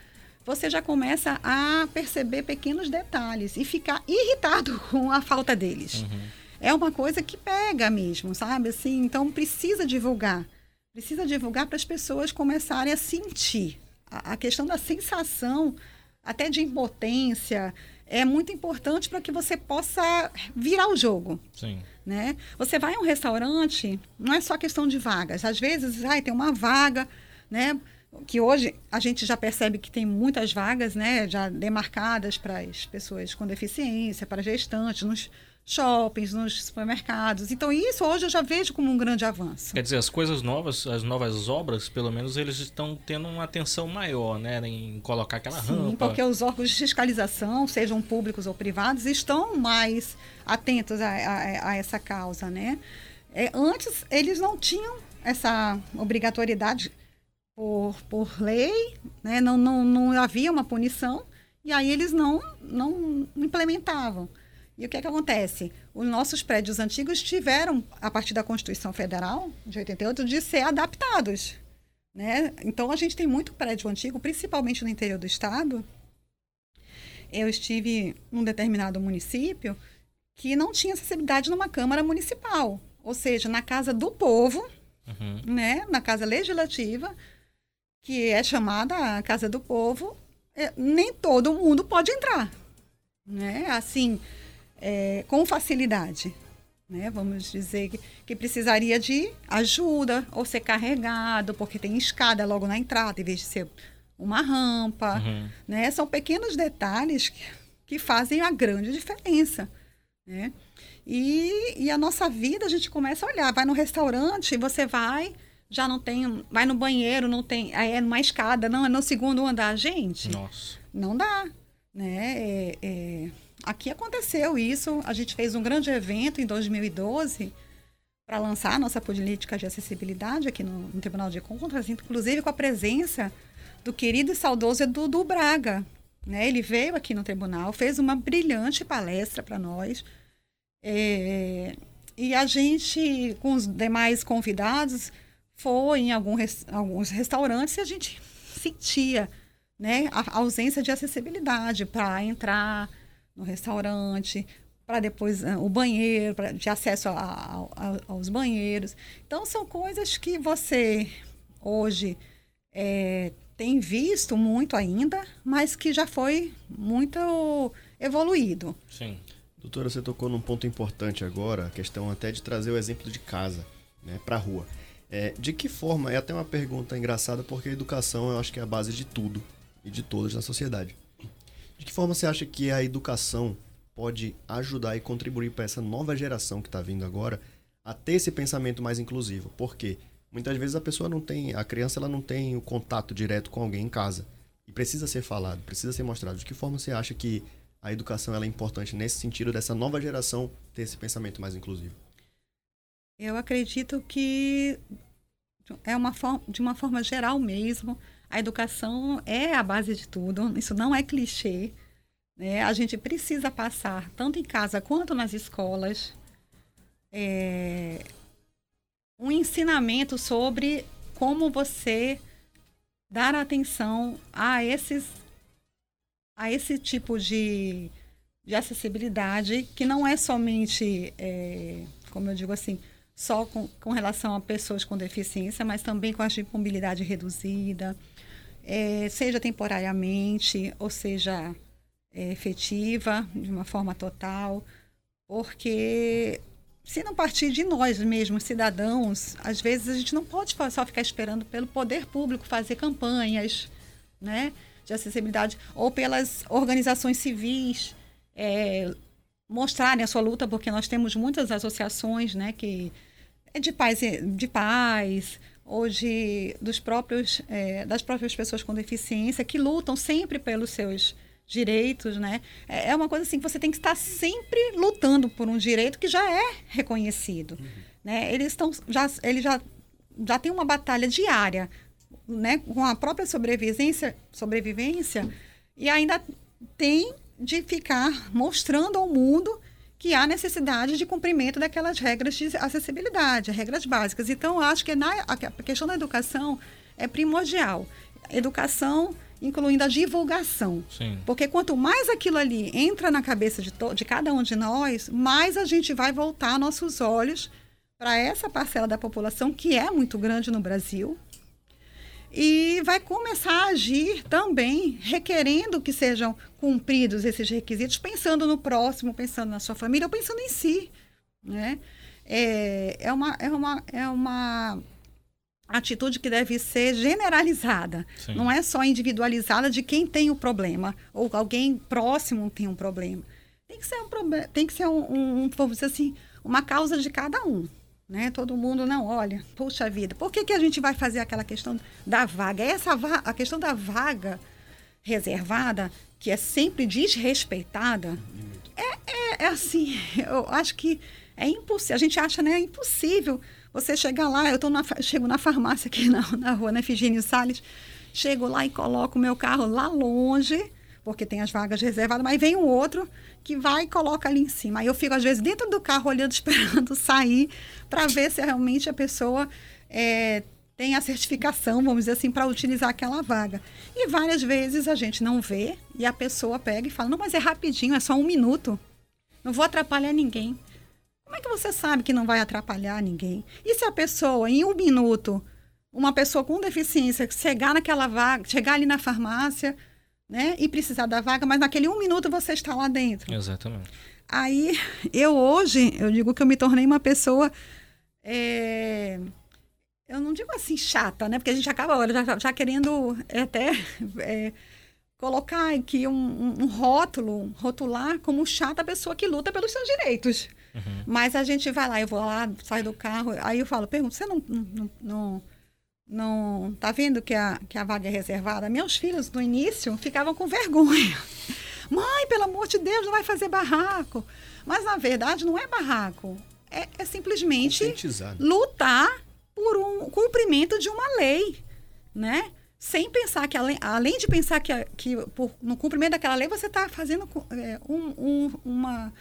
você já começa a perceber pequenos detalhes e ficar irritado com a falta deles. Uhum é uma coisa que pega mesmo, sabe? Assim, então precisa divulgar. Precisa divulgar para as pessoas começarem a sentir. A, a, questão da sensação, até de impotência, é muito importante para que você possa virar o jogo. Sim. Né? Você vai a um restaurante, não é só questão de vagas. Às vezes, ai, tem uma vaga, né? que hoje a gente já percebe que tem muitas vagas, né, já demarcadas para as pessoas com deficiência, para gestantes, nos, shoppings, nos supermercados. Então, isso hoje eu já vejo como um grande avanço. Quer dizer, as coisas novas, as novas obras, pelo menos, eles estão tendo uma atenção maior, né? Em colocar aquela Sim, rampa. porque os órgãos de fiscalização, sejam públicos ou privados, estão mais atentos a, a, a essa causa, né? É, antes, eles não tinham essa obrigatoriedade por, por lei, né? não, não, não havia uma punição, e aí eles não, não implementavam. E o que, é que acontece? Os nossos prédios antigos tiveram, a partir da Constituição Federal de 88, de ser adaptados. Né? Então, a gente tem muito prédio antigo, principalmente no interior do estado. Eu estive num determinado município que não tinha acessibilidade numa Câmara Municipal. Ou seja, na Casa do Povo, uhum. né? na Casa Legislativa, que é chamada Casa do Povo, é, nem todo mundo pode entrar. Né? Assim, é, com facilidade. Né? Vamos dizer que, que, precisaria de ajuda ou ser carregado, porque tem escada logo na entrada, em vez de ser uma rampa. Uhum. Né? São pequenos detalhes que, que fazem a grande diferença. Né? E, e a nossa vida, a gente começa a olhar. Vai no restaurante, você vai, já não tem. Vai no banheiro, não tem. Aí é numa escada, não, é no segundo andar. Gente, Nossa. não dá. Né? É, é aqui aconteceu isso. A gente fez um grande evento em 2012 para lançar a nossa política de acessibilidade aqui no, no, Tribunal de Contas, inclusive com a presença do querido e saudoso Dudu Braga. Né? Ele veio aqui no tribunal, fez uma brilhante palestra para nós. É, e a gente, com os demais convidados, foi em algum, alguns restaurantes e a gente sentia né, a ausência de acessibilidade para entrar, no restaurante, para depois uh, o banheiro, pra, de acesso a, a, a, aos banheiros. Então, são coisas que você hoje é, tem visto muito ainda, mas que já foi muito evoluído. Sim. Doutora, você tocou num ponto importante agora, a questão até de trazer o exemplo de casa né, para a rua. É, de que forma, é até uma pergunta engraçada, porque a educação eu acho que é a base de tudo e de todas na sociedade. De que forma você acha que a educação pode ajudar e contribuir para essa nova geração que está vindo agora a ter esse pensamento mais inclusivo? Porque muitas vezes a pessoa não tem, a criança ela não tem o contato direto com alguém em casa e precisa ser falado, precisa ser mostrado. De que forma você acha que a educação ela é importante nesse sentido dessa nova geração ter esse pensamento mais inclusivo? Eu acredito que é uma forma, de uma forma geral mesmo, a educação é a base de tudo. Isso não é clichê. Né? A gente precisa passar, tanto em casa quanto nas escolas, é, um ensinamento sobre como você dar atenção a esses a esse tipo de, de acessibilidade que não é somente, é, como eu digo assim, só com, com relação a pessoas com deficiência, mas também com a mobilidade reduzida, é, seja temporariamente, ou seja é, efetiva, de uma forma total, porque se não partir de nós mesmos, cidadãos, às vezes a gente não pode só ficar esperando pelo poder público fazer campanhas né, de acessibilidade ou pelas organizações civis é, mostrarem a sua luta, porque nós temos muitas associações né, que de pais, de pais de, dos próprios, é, das próprias pessoas com deficiência que lutam sempre pelos seus direitos, né? É, é uma coisa assim que você tem que estar sempre lutando por um direito que já é reconhecido, uhum. né? Eles estão já ele já já tem uma batalha diária, né, com a própria sobrevivência, sobrevivência e ainda tem de ficar mostrando ao mundo que há necessidade de cumprimento daquelas regras de acessibilidade, regras básicas. Então, acho que na, a questão da educação é primordial. Educação incluindo a divulgação. Sim. Porque quanto mais aquilo ali entra na cabeça de, de cada um de nós, mais a gente vai voltar nossos olhos para essa parcela da população que é muito grande no Brasil, e vai começar a agir também requerendo que sejam cumpridos esses requisitos, pensando no próximo, pensando na sua família, ou pensando em si, né? É, é, uma, é, uma, é uma atitude que deve ser generalizada, Sim. não é só individualizada de quem tem o problema, ou alguém próximo tem um problema. Tem que ser um problema, tem que ser um, um, dizer assim, uma causa de cada um né? Todo mundo não olha, puxa vida. Por que, que a gente vai fazer aquela questão da vaga? Essa va a questão da vaga reservada, que é sempre desrespeitada, é, é, é assim, eu acho que é impossível. A gente acha, né, é impossível você chegar lá. Eu tô na, chego na farmácia aqui na, na rua, na Efigênio Salles, chego lá e coloco o meu carro lá longe, porque tem as vagas reservadas, mas vem um outro que vai e coloca ali em cima. Aí eu fico, às vezes, dentro do carro olhando, esperando sair, para ver se realmente a pessoa é, tem a certificação, vamos dizer assim, para utilizar aquela vaga. E várias vezes a gente não vê e a pessoa pega e fala: não, mas é rapidinho, é só um minuto. Não vou atrapalhar ninguém. Como é que você sabe que não vai atrapalhar ninguém? E se a pessoa, em um minuto, uma pessoa com deficiência, chegar naquela vaga, chegar ali na farmácia, né? E precisar da vaga, mas naquele um minuto você está lá dentro. Exatamente. Aí, eu hoje, eu digo que eu me tornei uma pessoa. É, eu não digo assim chata, né? Porque a gente acaba já, já querendo até é, colocar aqui um, um, um, rótulo, rotular como chata a pessoa que luta pelos seus direitos. Uhum. Mas a gente vai lá, eu vou lá, saio do carro, aí eu falo, pergunto, você não, não, não não tá vendo que a, que a vaga é reservada? Meus filhos, no início, ficavam com vergonha. Mãe, pelo amor de Deus, não vai fazer barraco. Mas, na verdade, não é barraco. É, é simplesmente lutar por um cumprimento de uma lei, né? Sem pensar que, além, além de pensar que, que por, no cumprimento daquela lei, você está fazendo é, um, um, uma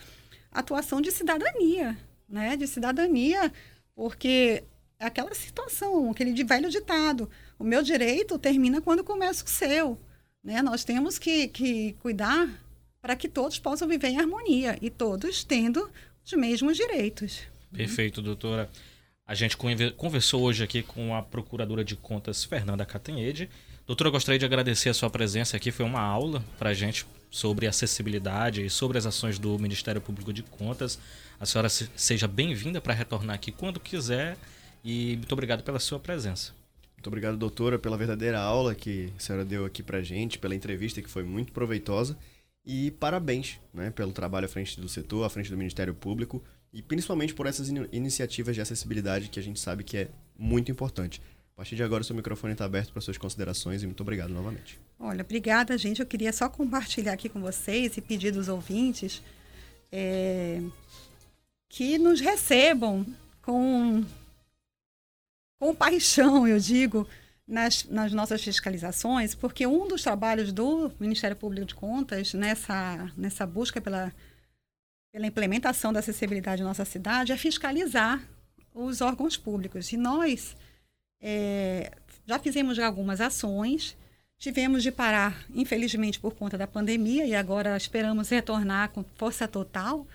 atuação de cidadania, né? De cidadania, porque aquela situação, aquele velho ditado. O meu direito termina quando começa o seu. Né? Nós temos que, que cuidar para que todos possam viver em harmonia e todos tendo os mesmos direitos. Perfeito, doutora. A gente conversou hoje aqui com a Procuradora de Contas, Fernanda Catanhede. Doutora, gostaria de agradecer a sua presença aqui. Foi uma aula para a gente sobre acessibilidade e sobre as ações do Ministério Público de Contas. A senhora seja bem-vinda para retornar aqui quando quiser E muito obrigado pela sua presença. Muito obrigado, doutora, pela verdadeira aula que a senhora deu aqui pra gente, pela entrevista que foi muito proveitosa. E parabéns né, pelo trabalho à frente do setor, à frente do Ministério Público e principalmente por essas in iniciativas de acessibilidade que a gente sabe que é muito importante. A partir de agora, o seu microfone está aberto para suas considerações e muito obrigado novamente. Olha, obrigada, gente. Eu queria só compartilhar aqui com vocês e pedir dos ouvintes é, que nos recebam com, com paixão, eu digo, nas, nas nossas fiscalizações, porque um dos trabalhos do Ministério Público de Contas nessa, nessa busca pela, pela implementação da acessibilidade em nossa cidade é fiscalizar os órgãos públicos. E nós é, já fizemos algumas ações, tivemos de parar, infelizmente, por conta da pandemia, e agora esperamos retornar com força total.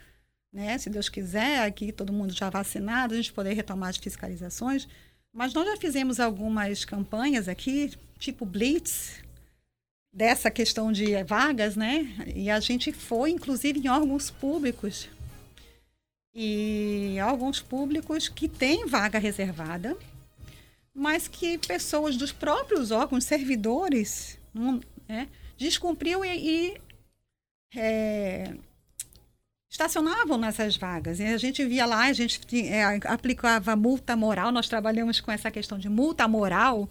Né? Se Deus quiser, aqui todo mundo já vacinado, a gente poder retomar as fiscalizações. Mas nós já fizemos algumas campanhas aqui, tipo Blitz, dessa questão de vagas, né? E a gente foi, inclusive, em órgãos públicos. E órgãos públicos que têm vaga reservada, mas que pessoas dos próprios órgãos, servidores, né, descumpriam e, e é, estacionavam nessas vagas. E a gente via lá, a gente é, aplicava multa moral, nós trabalhamos com essa questão de multa moral,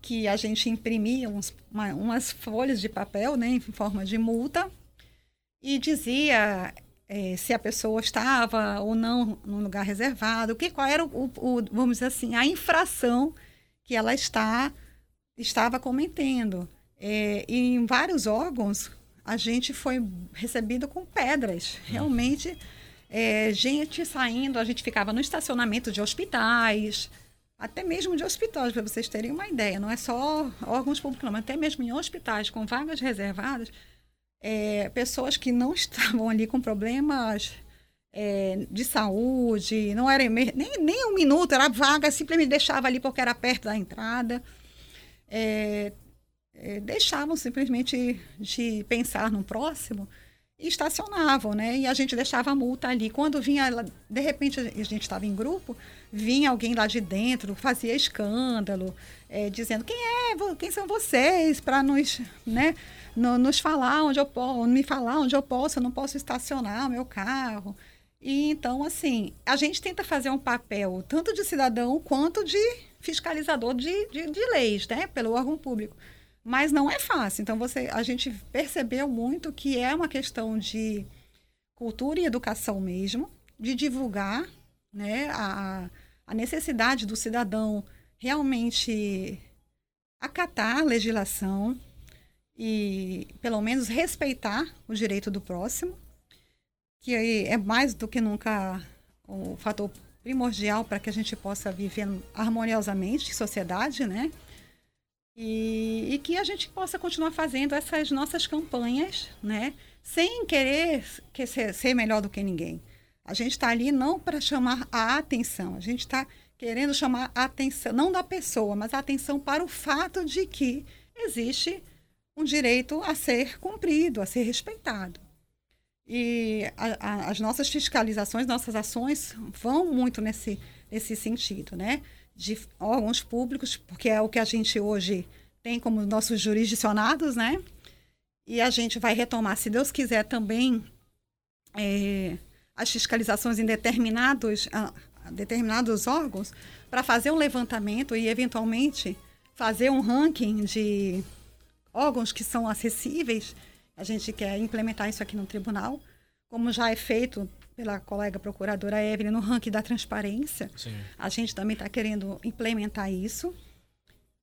que a gente imprimia uns, uma, umas folhas de papel né, em forma de multa e dizia é, se a pessoa estava ou não no lugar reservado, que, qual era, o, o, vamos dizer assim, a infração que ela está, estava cometendo. É, em vários órgãos, a gente foi recebido com pedras. Realmente, é, gente saindo, a gente ficava no estacionamento de hospitais, até mesmo de hospitais, para vocês terem uma ideia. Não é só órgãos públicos, não, mas até mesmo em hospitais com vagas reservadas, é, pessoas que não estavam ali com problemas é, de saúde, não era nem, nem um minuto, era vaga, simplesmente deixava ali porque era perto da entrada. É, é, deixavam simplesmente de pensar no próximo e estacionavam, né? E a gente deixava a multa ali. Quando vinha, de repente, a gente estava em grupo, vinha alguém lá de dentro, fazia escândalo, é, dizendo quem é, quem são vocês, para nos, né, no, nos falar onde eu posso, me falar onde eu posso, eu não posso estacionar o meu carro. E então, assim, a gente tenta fazer um papel tanto de cidadão quanto de fiscalizador de, de, de leis, né, pelo órgão público. Mas não é fácil. Então, você, a gente percebeu muito que é uma questão de cultura e educação mesmo, de divulgar né, a, a necessidade do cidadão realmente acatar a legislação e, pelo menos, respeitar o direito do próximo, que é mais do que nunca o fator primordial para que a gente possa viver harmoniosamente em sociedade, né? E, e, que a gente possa continuar fazendo essas nossas campanhas, né? Sem querer que ser, ser melhor do que ninguém. A gente está ali não para chamar a atenção, a gente está querendo chamar a atenção, não da pessoa, mas a atenção para o fato de que existe um direito a ser cumprido, a ser respeitado. E a, a, as nossas fiscalizações, nossas ações vão muito nesse, nesse sentido, né? De órgãos públicos, porque é o que a gente hoje tem como nossos jurisdicionados, né? E a gente vai retomar, se Deus quiser, também é, as fiscalizações em determinados, a, a determinados órgãos para fazer um levantamento e, eventualmente, fazer um ranking de órgãos que são acessíveis. A gente quer implementar isso aqui no tribunal, como já é feito pela colega procuradora Evelyn no ranking da transparência. Sim. A gente também está querendo implementar isso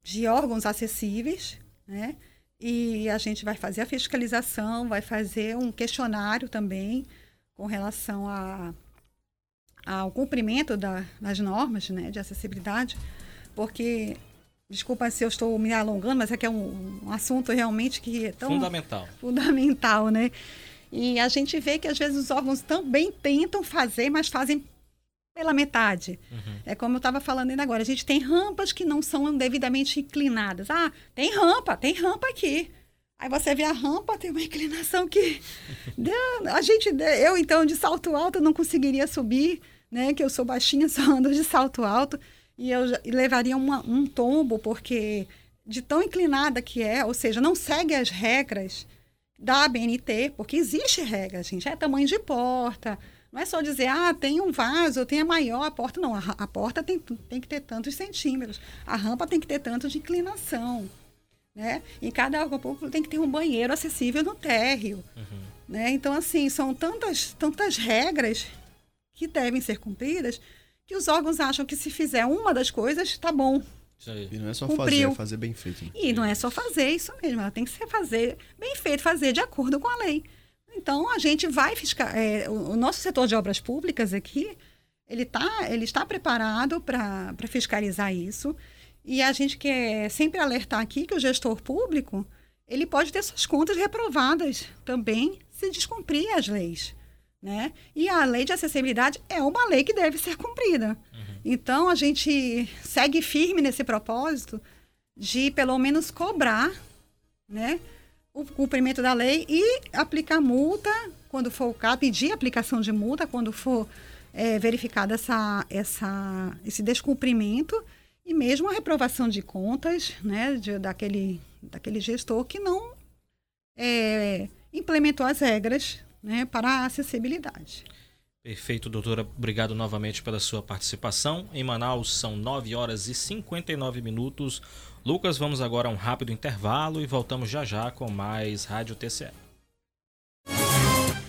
de órgãos acessíveis, né? E a gente vai fazer a fiscalização, vai fazer um questionário também com relação a, ao cumprimento da, das normas né, de acessibilidade, porque, desculpa se eu estou me alongando, mas é que é um, um assunto realmente que é tão... Fundamental. Fundamental, né? E a gente vê que às vezes os órgãos também tentam fazer, mas fazem pela metade. Uhum. É como eu estava falando ainda agora. A gente tem rampas que não são devidamente inclinadas. Ah, tem rampa, tem rampa aqui. Aí você vê a rampa, tem uma inclinação que a gente, eu então de salto alto não conseguiria subir, né? Que eu sou baixinha, só ando de salto alto. e eu levaria uma, um tombo, porque de tão inclinada que é, ou seja, não segue as regras da ABNT, porque existe regra, gente, é tamanho de porta, não é só dizer, ah, tem um vaso, tem a maior a porta. Não, a, a, porta tem, tem que ter tantos centímetros. A rampa tem que ter tanto de inclinação. Né? E cada órgão público tem que ter um banheiro acessível no térreo. Uhum. Né? Então, assim, são tantas, tantas regras que devem ser cumpridas que os órgãos acham que se fizer uma das coisas, está bom. E não é só Cumpriu. fazer, é fazer bem feito. Né? E não é só fazer isso mesmo, ela tem que ser fazer bem feito, fazer de acordo com a lei. Então, a gente vai fiscal... É, o, o, nosso setor de obras públicas aqui, ele, tá, ele está preparado para fiscalizar isso. E a gente quer sempre alertar aqui que o gestor público, ele pode ter suas contas reprovadas também se descumprir as leis. Né? E a lei de acessibilidade é uma lei que deve ser cumprida. Então, a gente segue firme nesse propósito de, pelo menos, cobrar né, o cumprimento da lei e aplicar multa quando for o caso, pedir aplicação de multa quando for é, verificado essa, essa, esse descumprimento e mesmo a reprovação de contas né, de, daquele, daquele gestor que não é, implementou as regras né, para a acessibilidade. Perfeito, doutora. Obrigado novamente pela sua participação. Em Manaus são 9 horas e 59 minutos. Lucas, vamos agora a um rápido intervalo e voltamos já já com mais Rádio TCE.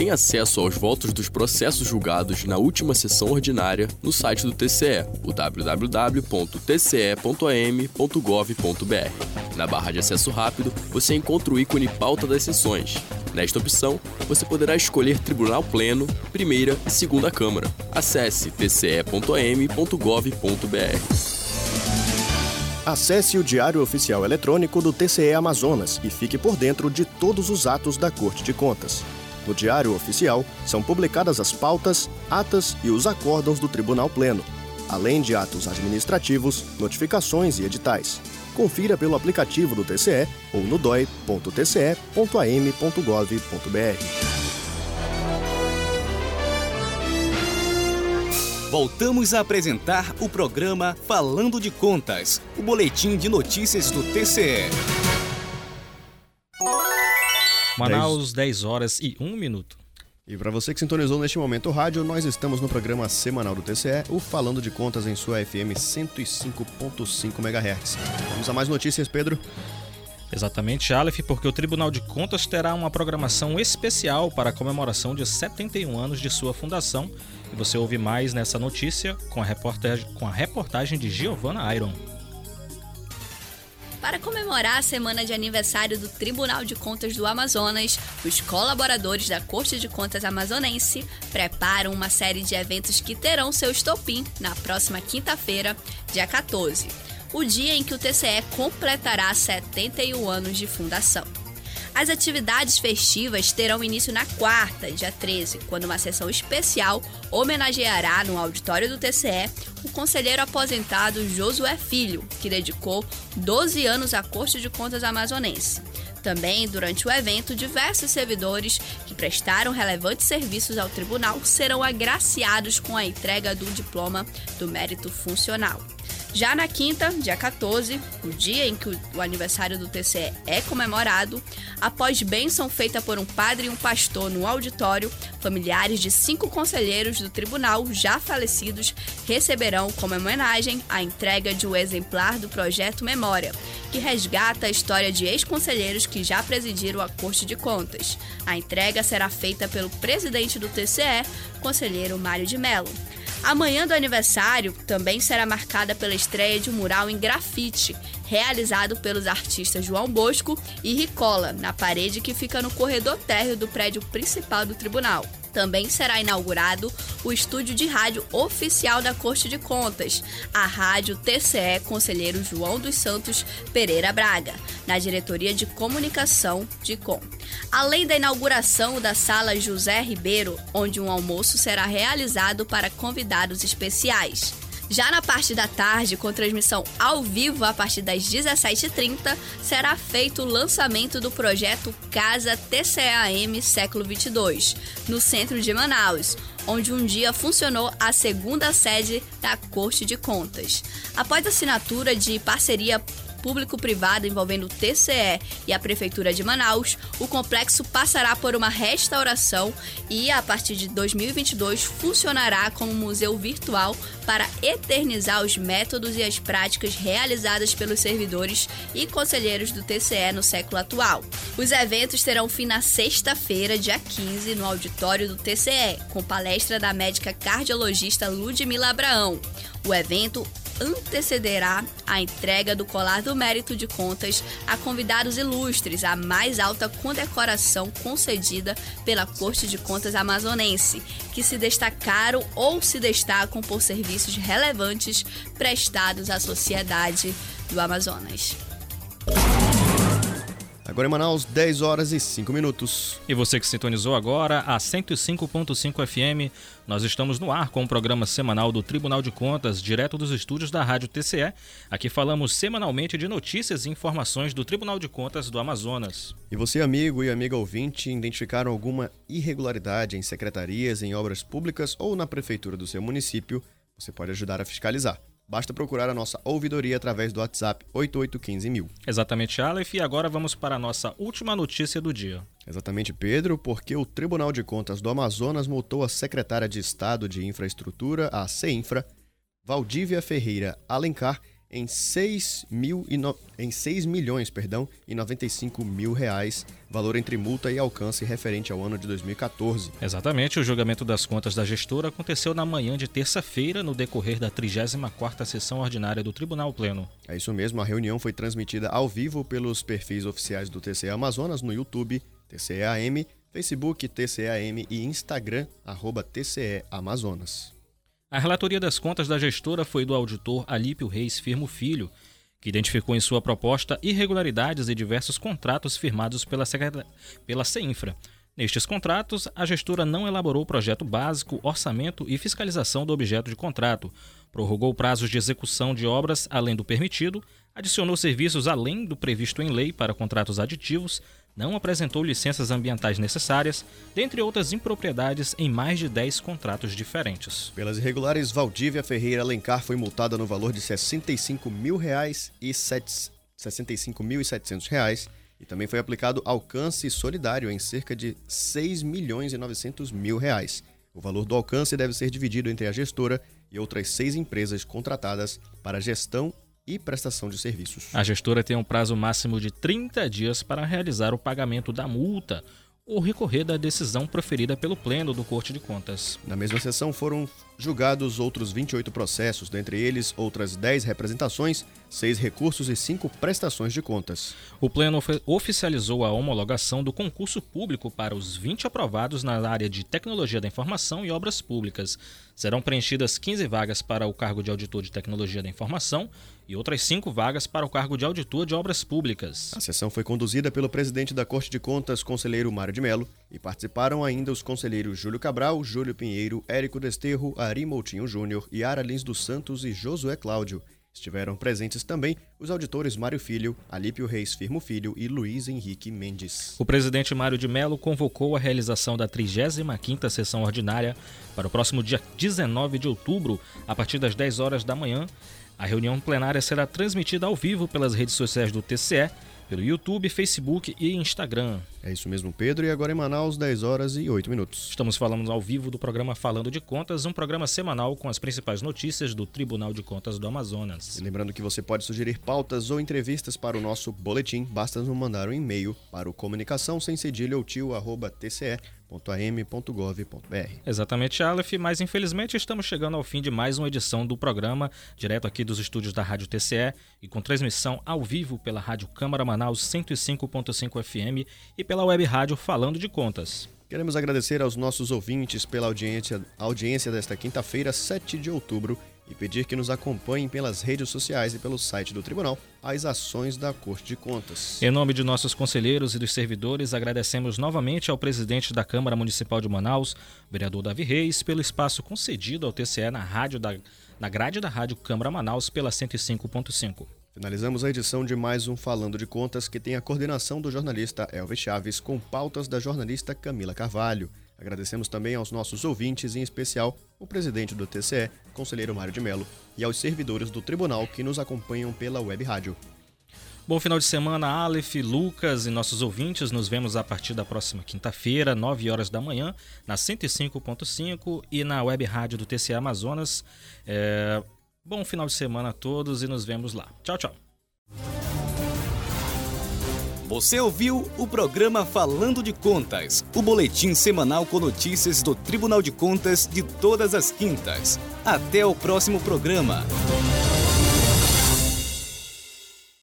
tem acesso aos votos dos processos julgados na última sessão ordinária no site do TCE, o www.tce.am.gov.br. Na barra de acesso rápido, você encontra o ícone Pauta das Sessões. Nesta opção, você poderá escolher Tribunal Pleno, Primeira e Segunda Câmara. Acesse tce.am.gov.br. Acesse o Diário Oficial Eletrônico do TCE Amazonas e fique por dentro de todos os atos da Corte de Contas. No Diário Oficial são publicadas as pautas, atas e os acórdãos do Tribunal Pleno, além de atos administrativos, notificações e editais. Confira pelo aplicativo do TCE ou no doi.tce.am.gov.br. Voltamos a apresentar o programa Falando de Contas, o boletim de notícias do TCE. Manaus, 10 horas e 1 minuto. E para você que sintonizou neste momento o rádio, nós estamos no programa semanal do TCE, o Falando de Contas em sua FM 105.5 MHz. Vamos a mais notícias, Pedro? Exatamente, Aleph, porque o Tribunal de Contas terá uma programação especial para a comemoração de 71 anos de sua fundação. E você ouve mais nessa notícia com a reportagem, com a reportagem de Giovanna Iron. Para comemorar a semana de aniversário do Tribunal de Contas do Amazonas, os colaboradores da Corte de Contas Amazonense preparam uma série de eventos que terão seu estopim na próxima quinta-feira, dia 14, o dia em que o TCE completará 71 anos de fundação. As atividades festivas terão início na quarta, dia 13, quando uma sessão especial homenageará no auditório do TCE o conselheiro aposentado Josué Filho, que dedicou 12 anos à Corte de Contas Amazonense. Também, durante o evento, diversos servidores que prestaram relevantes serviços ao tribunal serão agraciados com a entrega do diploma do mérito funcional. Já na quinta, dia 14, o dia em que o aniversário do TCE é comemorado, após bênção feita por um padre e um pastor no auditório, familiares de cinco conselheiros do tribunal já falecidos receberão como homenagem a entrega de um exemplar do projeto Memória, que resgata a história de ex-conselheiros que já presidiram a Corte de Contas. A entrega será feita pelo presidente do TCE, conselheiro Mário de Mello. A manhã do aniversário também será marcada pela estreia de um mural em grafite, realizado pelos artistas João Bosco e Ricola, na parede que fica no corredor térreo do prédio principal do tribunal. Também será inaugurado o estúdio de rádio oficial da Corte de Contas, a Rádio TCE Conselheiro João dos Santos Pereira Braga, na Diretoria de Comunicação de Com. Além da inauguração da Sala José Ribeiro, onde um almoço será realizado para convidados especiais. Já na parte da tarde, com transmissão ao vivo a partir das 17h30, será feito o lançamento do projeto Casa TCAM Século 22, no centro de Manaus, onde um dia funcionou a segunda sede da Corte de Contas. Após a assinatura de parceria público-privada envolvendo o TCE e a Prefeitura de Manaus, o complexo passará por uma restauração e, a partir de 2022, funcionará como museu virtual para eternizar os métodos e as práticas realizadas pelos servidores e conselheiros do TCE no século atual. Os eventos terão fim na sexta-feira, dia 15, no auditório do TCE, com palestra da médica cardiologista Ludmila Abraão. O evento antecederá a entrega do colar do mérito de contas a convidados ilustres, a mais alta condecoração concedida pela Corte de Contas amazonense, que se destacaram ou se destacam por serviços relevantes prestados à sociedade do Amazonas. Agora em Manaus, 10 horas e 5 minutos. E você que sintonizou agora a 105.5 FM, nós estamos no ar com o programa semanal do Tribunal de Contas, direto dos estúdios da Rádio TCE. Aqui falamos semanalmente de notícias e informações do Tribunal de Contas do Amazonas. E você, amigo e amiga ouvinte, identificaram alguma irregularidade em secretarias, em obras públicas ou na prefeitura do seu município? Você pode ajudar a fiscalizar. Basta procurar a nossa ouvidoria através do WhatsApp 8815 Exatamente, Aleph. E agora vamos para a nossa última notícia do dia. Exatamente, Pedro, porque o Tribunal de Contas do Amazonas multou a secretária de Estado de Infraestrutura, a CEINFRA, Valdívia Ferreira Alencar, em 6, mil e no... em 6 milhões perdão, e 95 mil reais, valor entre multa e alcance referente ao ano de 2014. Exatamente, o julgamento das contas da gestora aconteceu na manhã de terça-feira, no decorrer da 34ª sessão ordinária do Tribunal Pleno. É isso mesmo, a reunião foi transmitida ao vivo pelos perfis oficiais do TCE Amazonas no YouTube, TCEAM, Facebook, TCEAM e Instagram, arroba TCE Amazonas. A relatoria das contas da gestora foi do auditor Alípio Reis Firmo Filho, que identificou em sua proposta irregularidades e diversos contratos firmados pela, pela CEINFRA. Nestes contratos, a gestora não elaborou o projeto básico, orçamento e fiscalização do objeto de contrato, prorrogou prazos de execução de obras além do permitido, adicionou serviços além do previsto em lei para contratos aditivos, não apresentou licenças ambientais necessárias, dentre outras impropriedades em mais de 10 contratos diferentes. Pelas irregulares, Valdívia Ferreira Alencar foi multada no valor de 65 mil reais e 65.700 reais e também foi aplicado alcance solidário em cerca de 6 milhões e 900 mil reais. O valor do alcance deve ser dividido entre a gestora e outras seis empresas contratadas para gestão e prestação de serviços. A gestora tem um prazo máximo de 30 dias para realizar o pagamento da multa ou recorrer da decisão proferida pelo Pleno do Corte de Contas. Na mesma sessão foram julgados outros 28 processos, dentre eles outras 10 representações, 6 recursos e 5 prestações de contas. O Pleno oficializou a homologação do concurso público para os 20 aprovados na área de Tecnologia da Informação e Obras Públicas. Serão preenchidas 15 vagas para o cargo de auditor de Tecnologia da Informação e outras cinco vagas para o cargo de auditor de obras públicas. A sessão foi conduzida pelo presidente da Corte de Contas, conselheiro Mário de Melo, e participaram ainda os conselheiros Júlio Cabral, Júlio Pinheiro, Érico Desterro, Ari Moutinho Júnior, Yara Lins dos Santos e Josué Cláudio. Estiveram presentes também os auditores Mário Filho, Alípio Reis Firmo Filho e Luiz Henrique Mendes. O presidente Mário de Mello convocou a realização da 35ª sessão ordinária para o próximo dia 19 de outubro, a partir das 10 horas da manhã, a reunião plenária será transmitida ao vivo pelas redes sociais do TCE, pelo YouTube, Facebook e Instagram. É isso mesmo, Pedro. E agora em Manaus, 10 horas e 8 minutos. Estamos falando ao vivo do programa Falando de Contas, um programa semanal com as principais notícias do Tribunal de Contas do Amazonas. E lembrando que você pode sugerir pautas ou entrevistas para o nosso boletim, basta nos mandar um e-mail para o comunicação sem cedilha ou tio, arroba, tce Exatamente, Aleph, mas infelizmente estamos chegando ao fim de mais uma edição do programa, direto aqui dos estúdios da Rádio TCE e com transmissão ao vivo pela Rádio Câmara Manaus 105.5 FM e pela web rádio Falando de Contas. Queremos agradecer aos nossos ouvintes pela audiência, audiência desta quinta-feira, 7 de outubro, e pedir que nos acompanhem pelas redes sociais e pelo site do Tribunal as ações da Corte de Contas. Em nome de nossos conselheiros e dos servidores, agradecemos novamente ao presidente da Câmara Municipal de Manaus, vereador Davi Reis, pelo espaço concedido ao TCE na, rádio da, na grade da Rádio Câmara Manaus pela 105.5. Finalizamos a edição de mais um Falando de Contas que tem a coordenação do jornalista Elvis Chaves com pautas da jornalista Camila Carvalho. Agradecemos também aos nossos ouvintes, em especial o presidente do TCE, conselheiro Mário de Mello, e aos servidores do tribunal que nos acompanham pela web rádio. Bom final de semana, Aleph, Lucas e nossos ouvintes. Nos vemos a partir da próxima quinta-feira, 9 horas da manhã, na 105.5 e na web rádio do TCE Amazonas. É... Bom final de semana a todos e nos vemos lá. Tchau, tchau. Você ouviu o programa Falando de Contas, o boletim semanal com notícias do Tribunal de Contas de todas as quintas. Até o próximo programa.